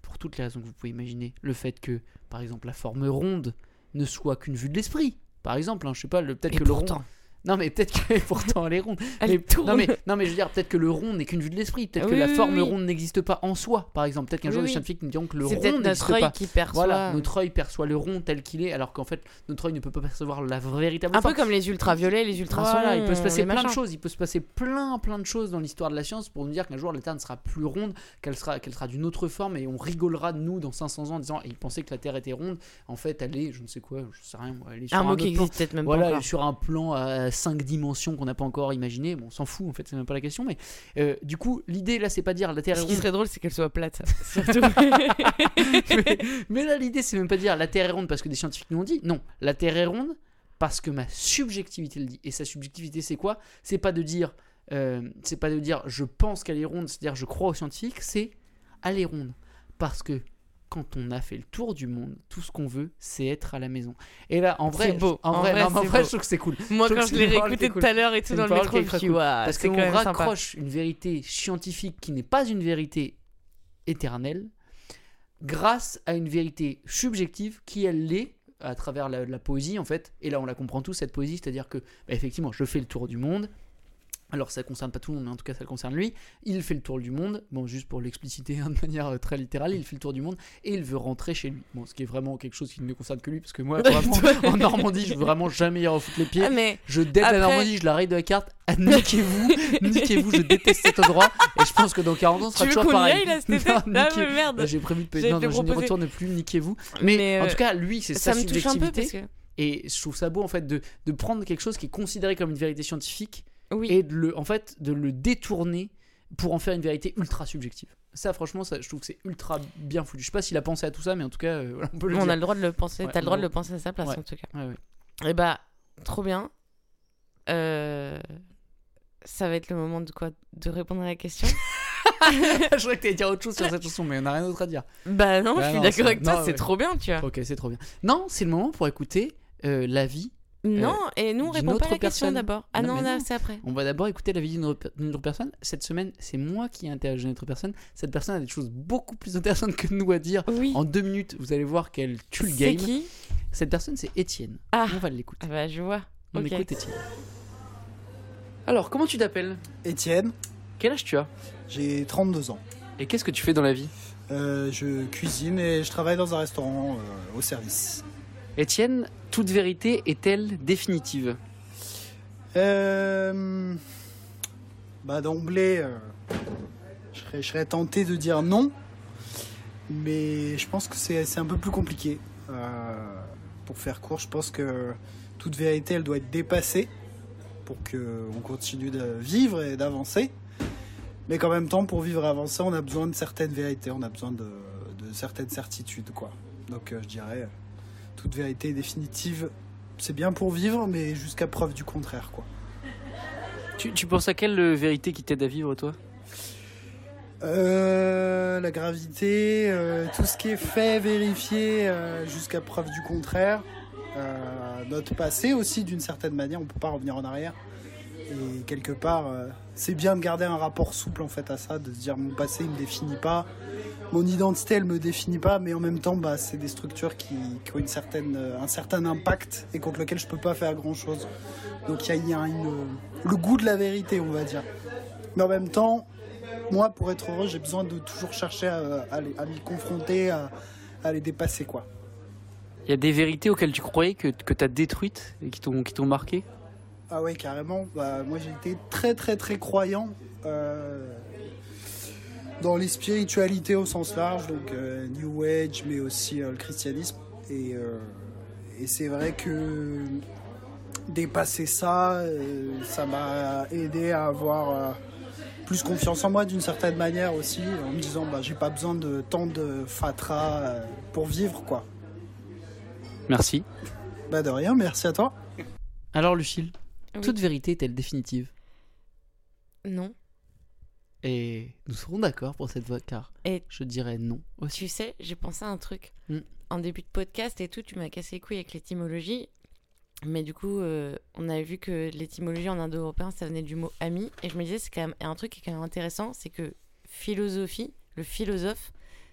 pour toutes les raisons que vous pouvez imaginer. Le fait que, par exemple, la forme ronde ne soit qu'une vue de l'esprit. Par exemple, hein, je sais pas, peut-être que le pourtant. Non, mais peut-être que pourtant elle est ronde. Elle Mais- tourne. non, mais, non, mais je veux dire, peut-être que le rond n'est qu'une vue de l'esprit. Peut-être que Oui, la oui, forme oui. ronde n'existe pas en soi, par exemple. Peut-être qu'un jour, les scientifiques nous diront que le C'est rond n'existe notre œil pas. qui perçoit. Voilà, notre œil perçoit le rond tel qu'il est, alors qu'en fait, notre œil ne peut pas percevoir la véritable Un peu comme les ultraviolets, les ultrasons. Voilà, il peut se passer plein de choses. Il peut se passer plein, plein de choses dans l'histoire de la science pour nous dire qu'un jour la Terre ne sera plus ronde, qu'elle sera, qu'elle sera d'une autre forme et on rigolera de nous dans 500 ans en disant, ils pensaient que la Terre était ronde. En fait, elle est, je ne sais quoi, je sais rien, moi, elle est sur Un un, mot qui existe peut-être même Voilà, pas est encore. sur un plan à 5 dimensions qu'on n'a pas encore imaginé. Bon, on s'en fout, en fait, c'est même pas la question. Mais euh, du coup, l'idée là, c'est pas dire la Terre est Ce qui ronde. serait drôle, c'est qu'elle soit plate. Surtout. mais, mais là, l'idée, c'est même pas de dire la Terre est ronde parce que des scientifiques nous ont dit. Non, la Terre est ronde parce que ma subjectivité le dit. Et sa subjectivité, c'est quoi? C'est pas de dire, euh, c'est pas de dire je pense qu'elle est ronde, c'est-à-dire je crois aux scientifiques. C'est elle est ronde parce que quand on a fait le tour du monde, tout ce qu'on veut, c'est être à la maison. Et là, en vrai, beau. en En vrai, vrai, non, mais en vrai, beau. je trouve que c'est cool. Moi, Je quand que je l'ai réécouté tout à l'heure et tout dans le métro, je cool. Parce c'est qu'on quand même sympa. raccroche une vérité scientifique qui n'est pas une vérité éternelle grâce à une vérité subjective qui, elle, l'est à travers la, la poésie, en fait. Et là, on la comprend tous, cette poésie, c'est-à-dire que, bah, effectivement, je fais le tour du monde. Alors ça concerne pas tout le monde, mais en tout cas ça le concerne lui. Il fait le tour du monde, bon juste pour l'expliciter hein, de manière euh, très littérale, il fait le tour du monde et il veut rentrer chez lui. Bon, ce qui est vraiment quelque chose qui ne concerne que lui, parce que moi, vraiment, en Normandie, je veux vraiment jamais y refoutre les pieds. Ah, mais Je déteste Après- la Normandie, je la raye de la carte. Ah, niquez-vous, niquez-vous, je déteste cet endroit. Et je pense que dans 40 ans, ce sera toujours pareil. J'ai prévu de payer. Non, non, je n'y retourne plus, niquez-vous. Mais, Mais, en euh, tout cas, lui, c'est ça sa me touche un peu subjectivité. Et je trouve ça beau en fait de, de prendre quelque chose qui est considéré comme une vérité scientifique Oui. et de le, en fait, de le détourner pour en faire une vérité ultra subjective. Ça, franchement, ça, je trouve que c'est ultra bien foutu. Je sais pas s'il a pensé à tout ça, mais en tout cas, euh, on peut le on dire. a le droit de le penser. Ouais, T'as le droit de le penser à sa place Ouais. en tout cas. Ouais. Et bah, trop bien. Euh, Ça va être le moment de quoi? De répondre à la question? Je croyais que t'allais dire autre chose sur cette chanson, mais on n'a rien d'autre à dire. Bah non, Bah je suis d'accord avec toi, c'est trop bien, tu vois. Ok, c'est trop bien. Non, c'est le moment pour écouter euh, l'avis. Non, et nous on répond pas à la question d'abord. Ah Non, non, c'est après. On va d'abord écouter d'une autre, d'une autre personne. Cette semaine, c'est moi qui ai interrogé une autre personne. Cette personne a des choses beaucoup plus intéressantes que nous à dire. Oui. En deux minutes, vous allez voir qu'elle tue le C'est game. qui? Cette personne, c'est Étienne. Ah. On va l'écouter. Ah bah je vois. On écoute Étienne. Alors, comment tu t'appelles? Étienne, Quel âge tu as? J'ai 32 ans. Et qu'est-ce que tu fais dans la vie? Euh, je cuisine et je travaille dans un restaurant euh, au service. Étienne, toute vérité est-elle définitive Euh, bah d'emblée, euh, je, serais, tenté de dire non, mais je pense que c'est un peu plus compliqué. Euh, pour faire court, je pense que toute vérité, elle doit être dépassée pour qu'on continue de vivre et d'avancer. Mais qu'en même temps, pour vivre et avancer, on a besoin de certaines vérités, on a besoin de, certaines certitudes. Quoi. Donc je dirais, toute vérité définitive, c'est bien pour vivre, mais jusqu'à preuve du contraire. quoi. tu, tu penses à quelle euh, vérité qui t'aide à vivre, toi? Euh, la gravité, euh, tout ce qui est fait, vérifié euh, jusqu'à preuve du contraire. Notre passé aussi, d'une certaine manière, on peut pas revenir en arrière. Et quelque part, euh, c'est bien de garder un rapport souple en fait à ça, de se dire mon passé il me définit pas, mon identité elle me définit pas, mais en même temps, bah, c'est des structures qui, ont une certaine, euh, un certain impact et contre lequel je peux pas faire grand chose. Donc il y a, une- le goût de la vérité, on va dire. Mais en même temps, moi, pour être heureux, j'ai besoin de toujours chercher à, à à m'y confronter, à, les dépasser, quoi. Il y a des vérités auxquelles tu croyais que, que tu as détruites et qui t'ont marqué? Ah ouais, carrément. Bah, moi, j'ai été très, très, très croyant euh, dans les spiritualités au sens large, donc euh, New Age, mais aussi euh, le christianisme. Et, et c'est vrai que dépasser ça, ça m'a aidé à avoir plus confiance en moi d'une certaine manière aussi, en me disant bah j'ai pas besoin de tant de fatras pour vivre quoi. Merci. Bah de rien, merci à toi. Alors, Lucille, Oui. toute vérité est-elle définitive? Non. Et nous serons d'accord pour cette vote, car Et- je dirais non aussi. Tu sais, j'ai pensé à un truc. Mm. En début de podcast et tout, tu m'as cassé les couilles avec l'étymologie. Mais du coup, euh, on avait vu que l'étymologie en indo-européen, ça venait du mot ami. Et je me disais, c'est quand même un truc qui est quand même intéressant, c'est que philosophie, le philosophe,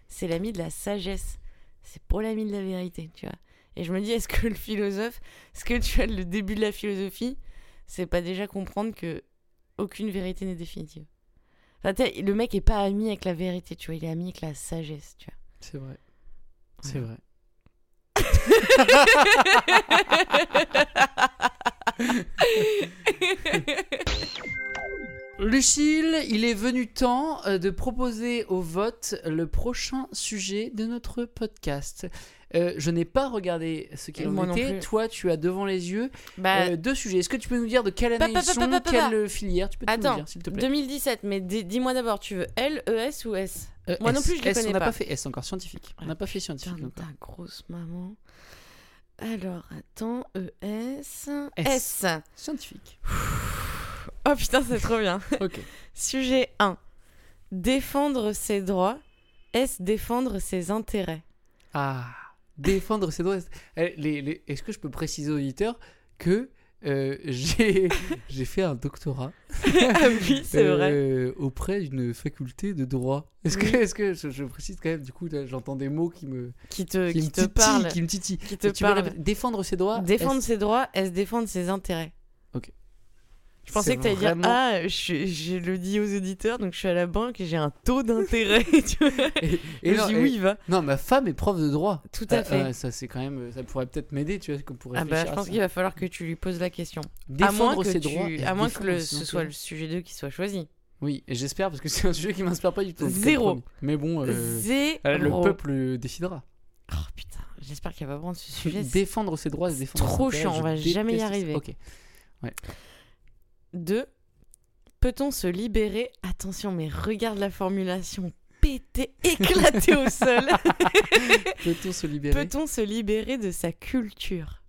c'est l'ami de la sagesse. C'est pour l'ami de la vérité, tu vois. Et je me dis, est-ce que le philosophe, est-ce que tu as le début de la philosophie, c'est pas déjà comprendre que aucune vérité n'est définitive. Enfin, le mec est pas ami avec la vérité, tu vois, il est ami avec la sagesse, tu vois. C'est vrai. C'est vrai. Lucille, il est venu temps euh, de proposer au vote le prochain sujet de notre podcast. Euh, je n'ai pas regardé ce qu'il en était. Toi, tu as devant les yeux Bah, euh, deux sujets. Est-ce que tu peux nous dire de quelle année ils sont, quelle filière? Tu peux tout nous Attends, dire, s'il te plaît 2017, mais dis- dis-moi d'abord, tu veux L, E, S ou S? Euh, Moi non S. plus, je les S, connais On n'a pas. pas fait S encore, scientifique. On n'a pas fait scientifique Putain, ta grosse maman. Alors, attends, E, S. S. S. Scientifique. Oh putain, c'est trop bien. Ok. Sujet 1. Défendre ses droits. Est-ce défendre ses intérêts? Ah, défendre ses droits. Eh, les- les- Est-ce que je peux préciser aux auditeurs que euh, j'ai fait un doctorat Ah oui, c'est vrai. euh, auprès d'une faculté de droit. Est-ce que, Oui. est-ce que je, je précise quand même, du coup, j'entends des mots qui me, Qui te, qui qui me te parle. qui me titillent. Qui te Tu parle. défendre ses droits. Défendre ses droits, est-ce défendre ses intérêts? Je pensais que tu allais dire vraiment- Ah, je, je le dis aux auditeurs, donc je suis à la banque et j'ai un taux d'intérêt. tu vois. Et, Et je dis oui, va. Non, ma femme est prof de droit. Tout à Euh, fait. euh, ça, c'est quand même. Ça pourrait peut-être m'aider, tu vois, pour Ah bah, je pense qu'il va falloir que tu lui poses la question. à Défendre moins que, ses droits à moins que le- ce soit le sujet 2 qui soit choisi. Oui, et j'espère parce que c'est un sujet qui m'inspire pas du tout. Zéro. Mais bon, euh, Zéro. euh, le peuple décidera. Oh putain, j'espère qu'il va pas prendre ce sujet. Défendre ses droits, et défendre ses trop chiant, on va jamais y arriver. Ok. Ouais. 2. Peut-on se libérer? Attention, mais regarde la formulation pété, éclaté au sol. Peut-on se libérer? Peut-on se libérer de sa culture?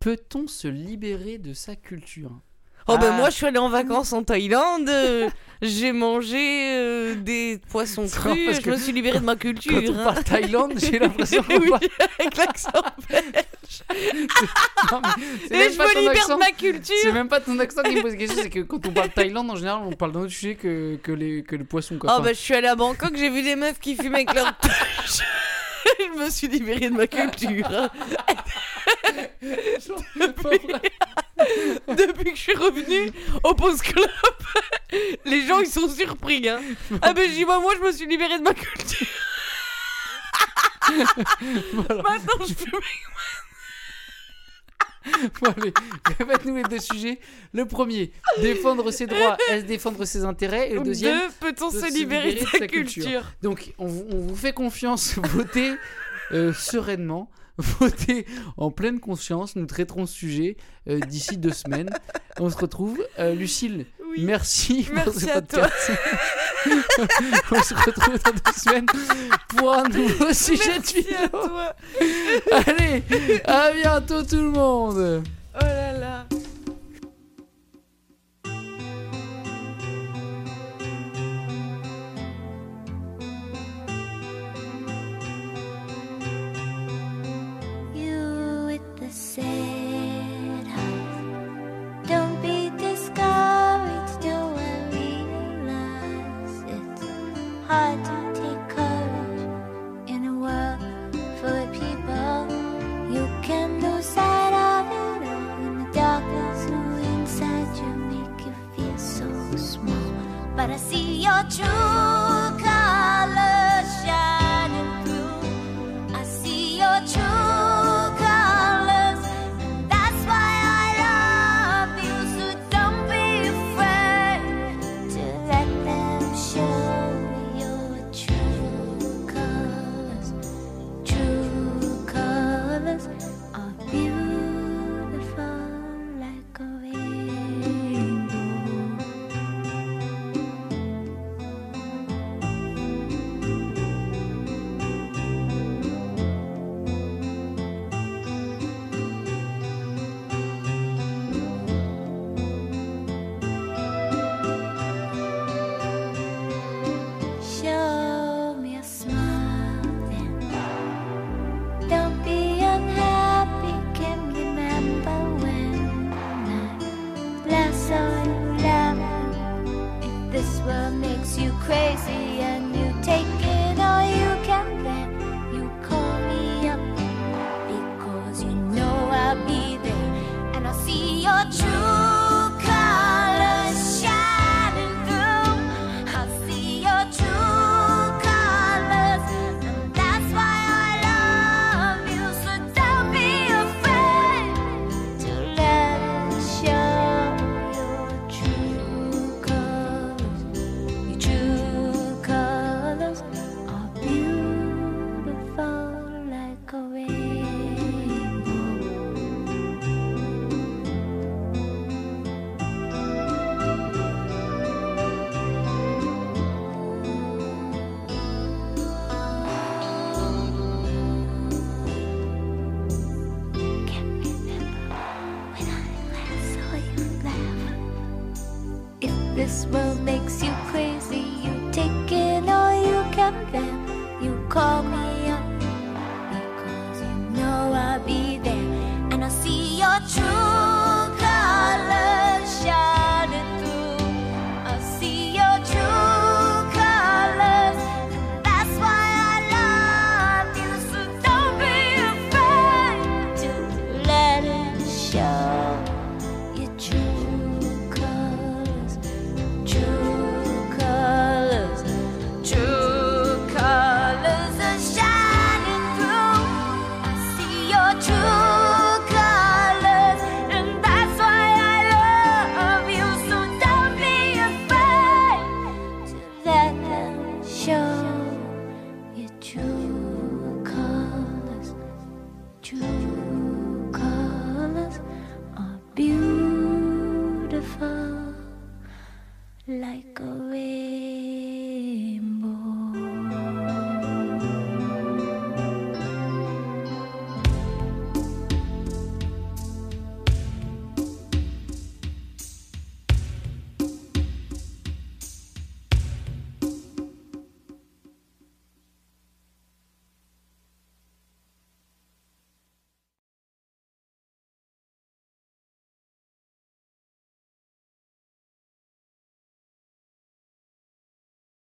Peut-on se libérer de sa culture? Oh ben Ah. moi je suis allée en vacances en Thaïlande, euh, j'ai mangé euh, des poissons C'est crus, parce je que me suis libérée de ma culture. Quand on hein. parle Thaïlande, j'ai l'impression qu'on Oui, avec l'accent belge. Non, mais c'est Et je pas me libère accent. de ma C'est culture. même pas ton accent qui me pose question, c'est que quand on parle Thaïlande, en général, on parle d'un autre sujet que, que, les, que le poisson. Quoi. Oh bah je suis allée à Bangkok, j'ai vu des meufs qui fument avec leur touche. je me suis libérée de ma culture. hein. Depuis que je suis revenue au Post Club, les gens ils sont surpris. Hein. Ah ben je dis bah moi je me suis libérée de ma culture. voilà. Maintenant je fume. Bon, allez, répète-nous les deux sujets. Le premier, défendre ses droits, est-ce défendre ses intérêts? Et le deuxième, Deux, peut-on de se libérer de sa culture? Donc, on, vous- on vous fait confiance, votez euh, sereinement, votez en pleine conscience. Nous traiterons ce sujet euh, d'ici deux semaines. On se retrouve. Euh, Lucille, merci, pour Merci ce à toi. on se retrouve dans deux semaines pour un nouveau sujet de à toi. Allez, à bientôt tout le monde. Oh là là.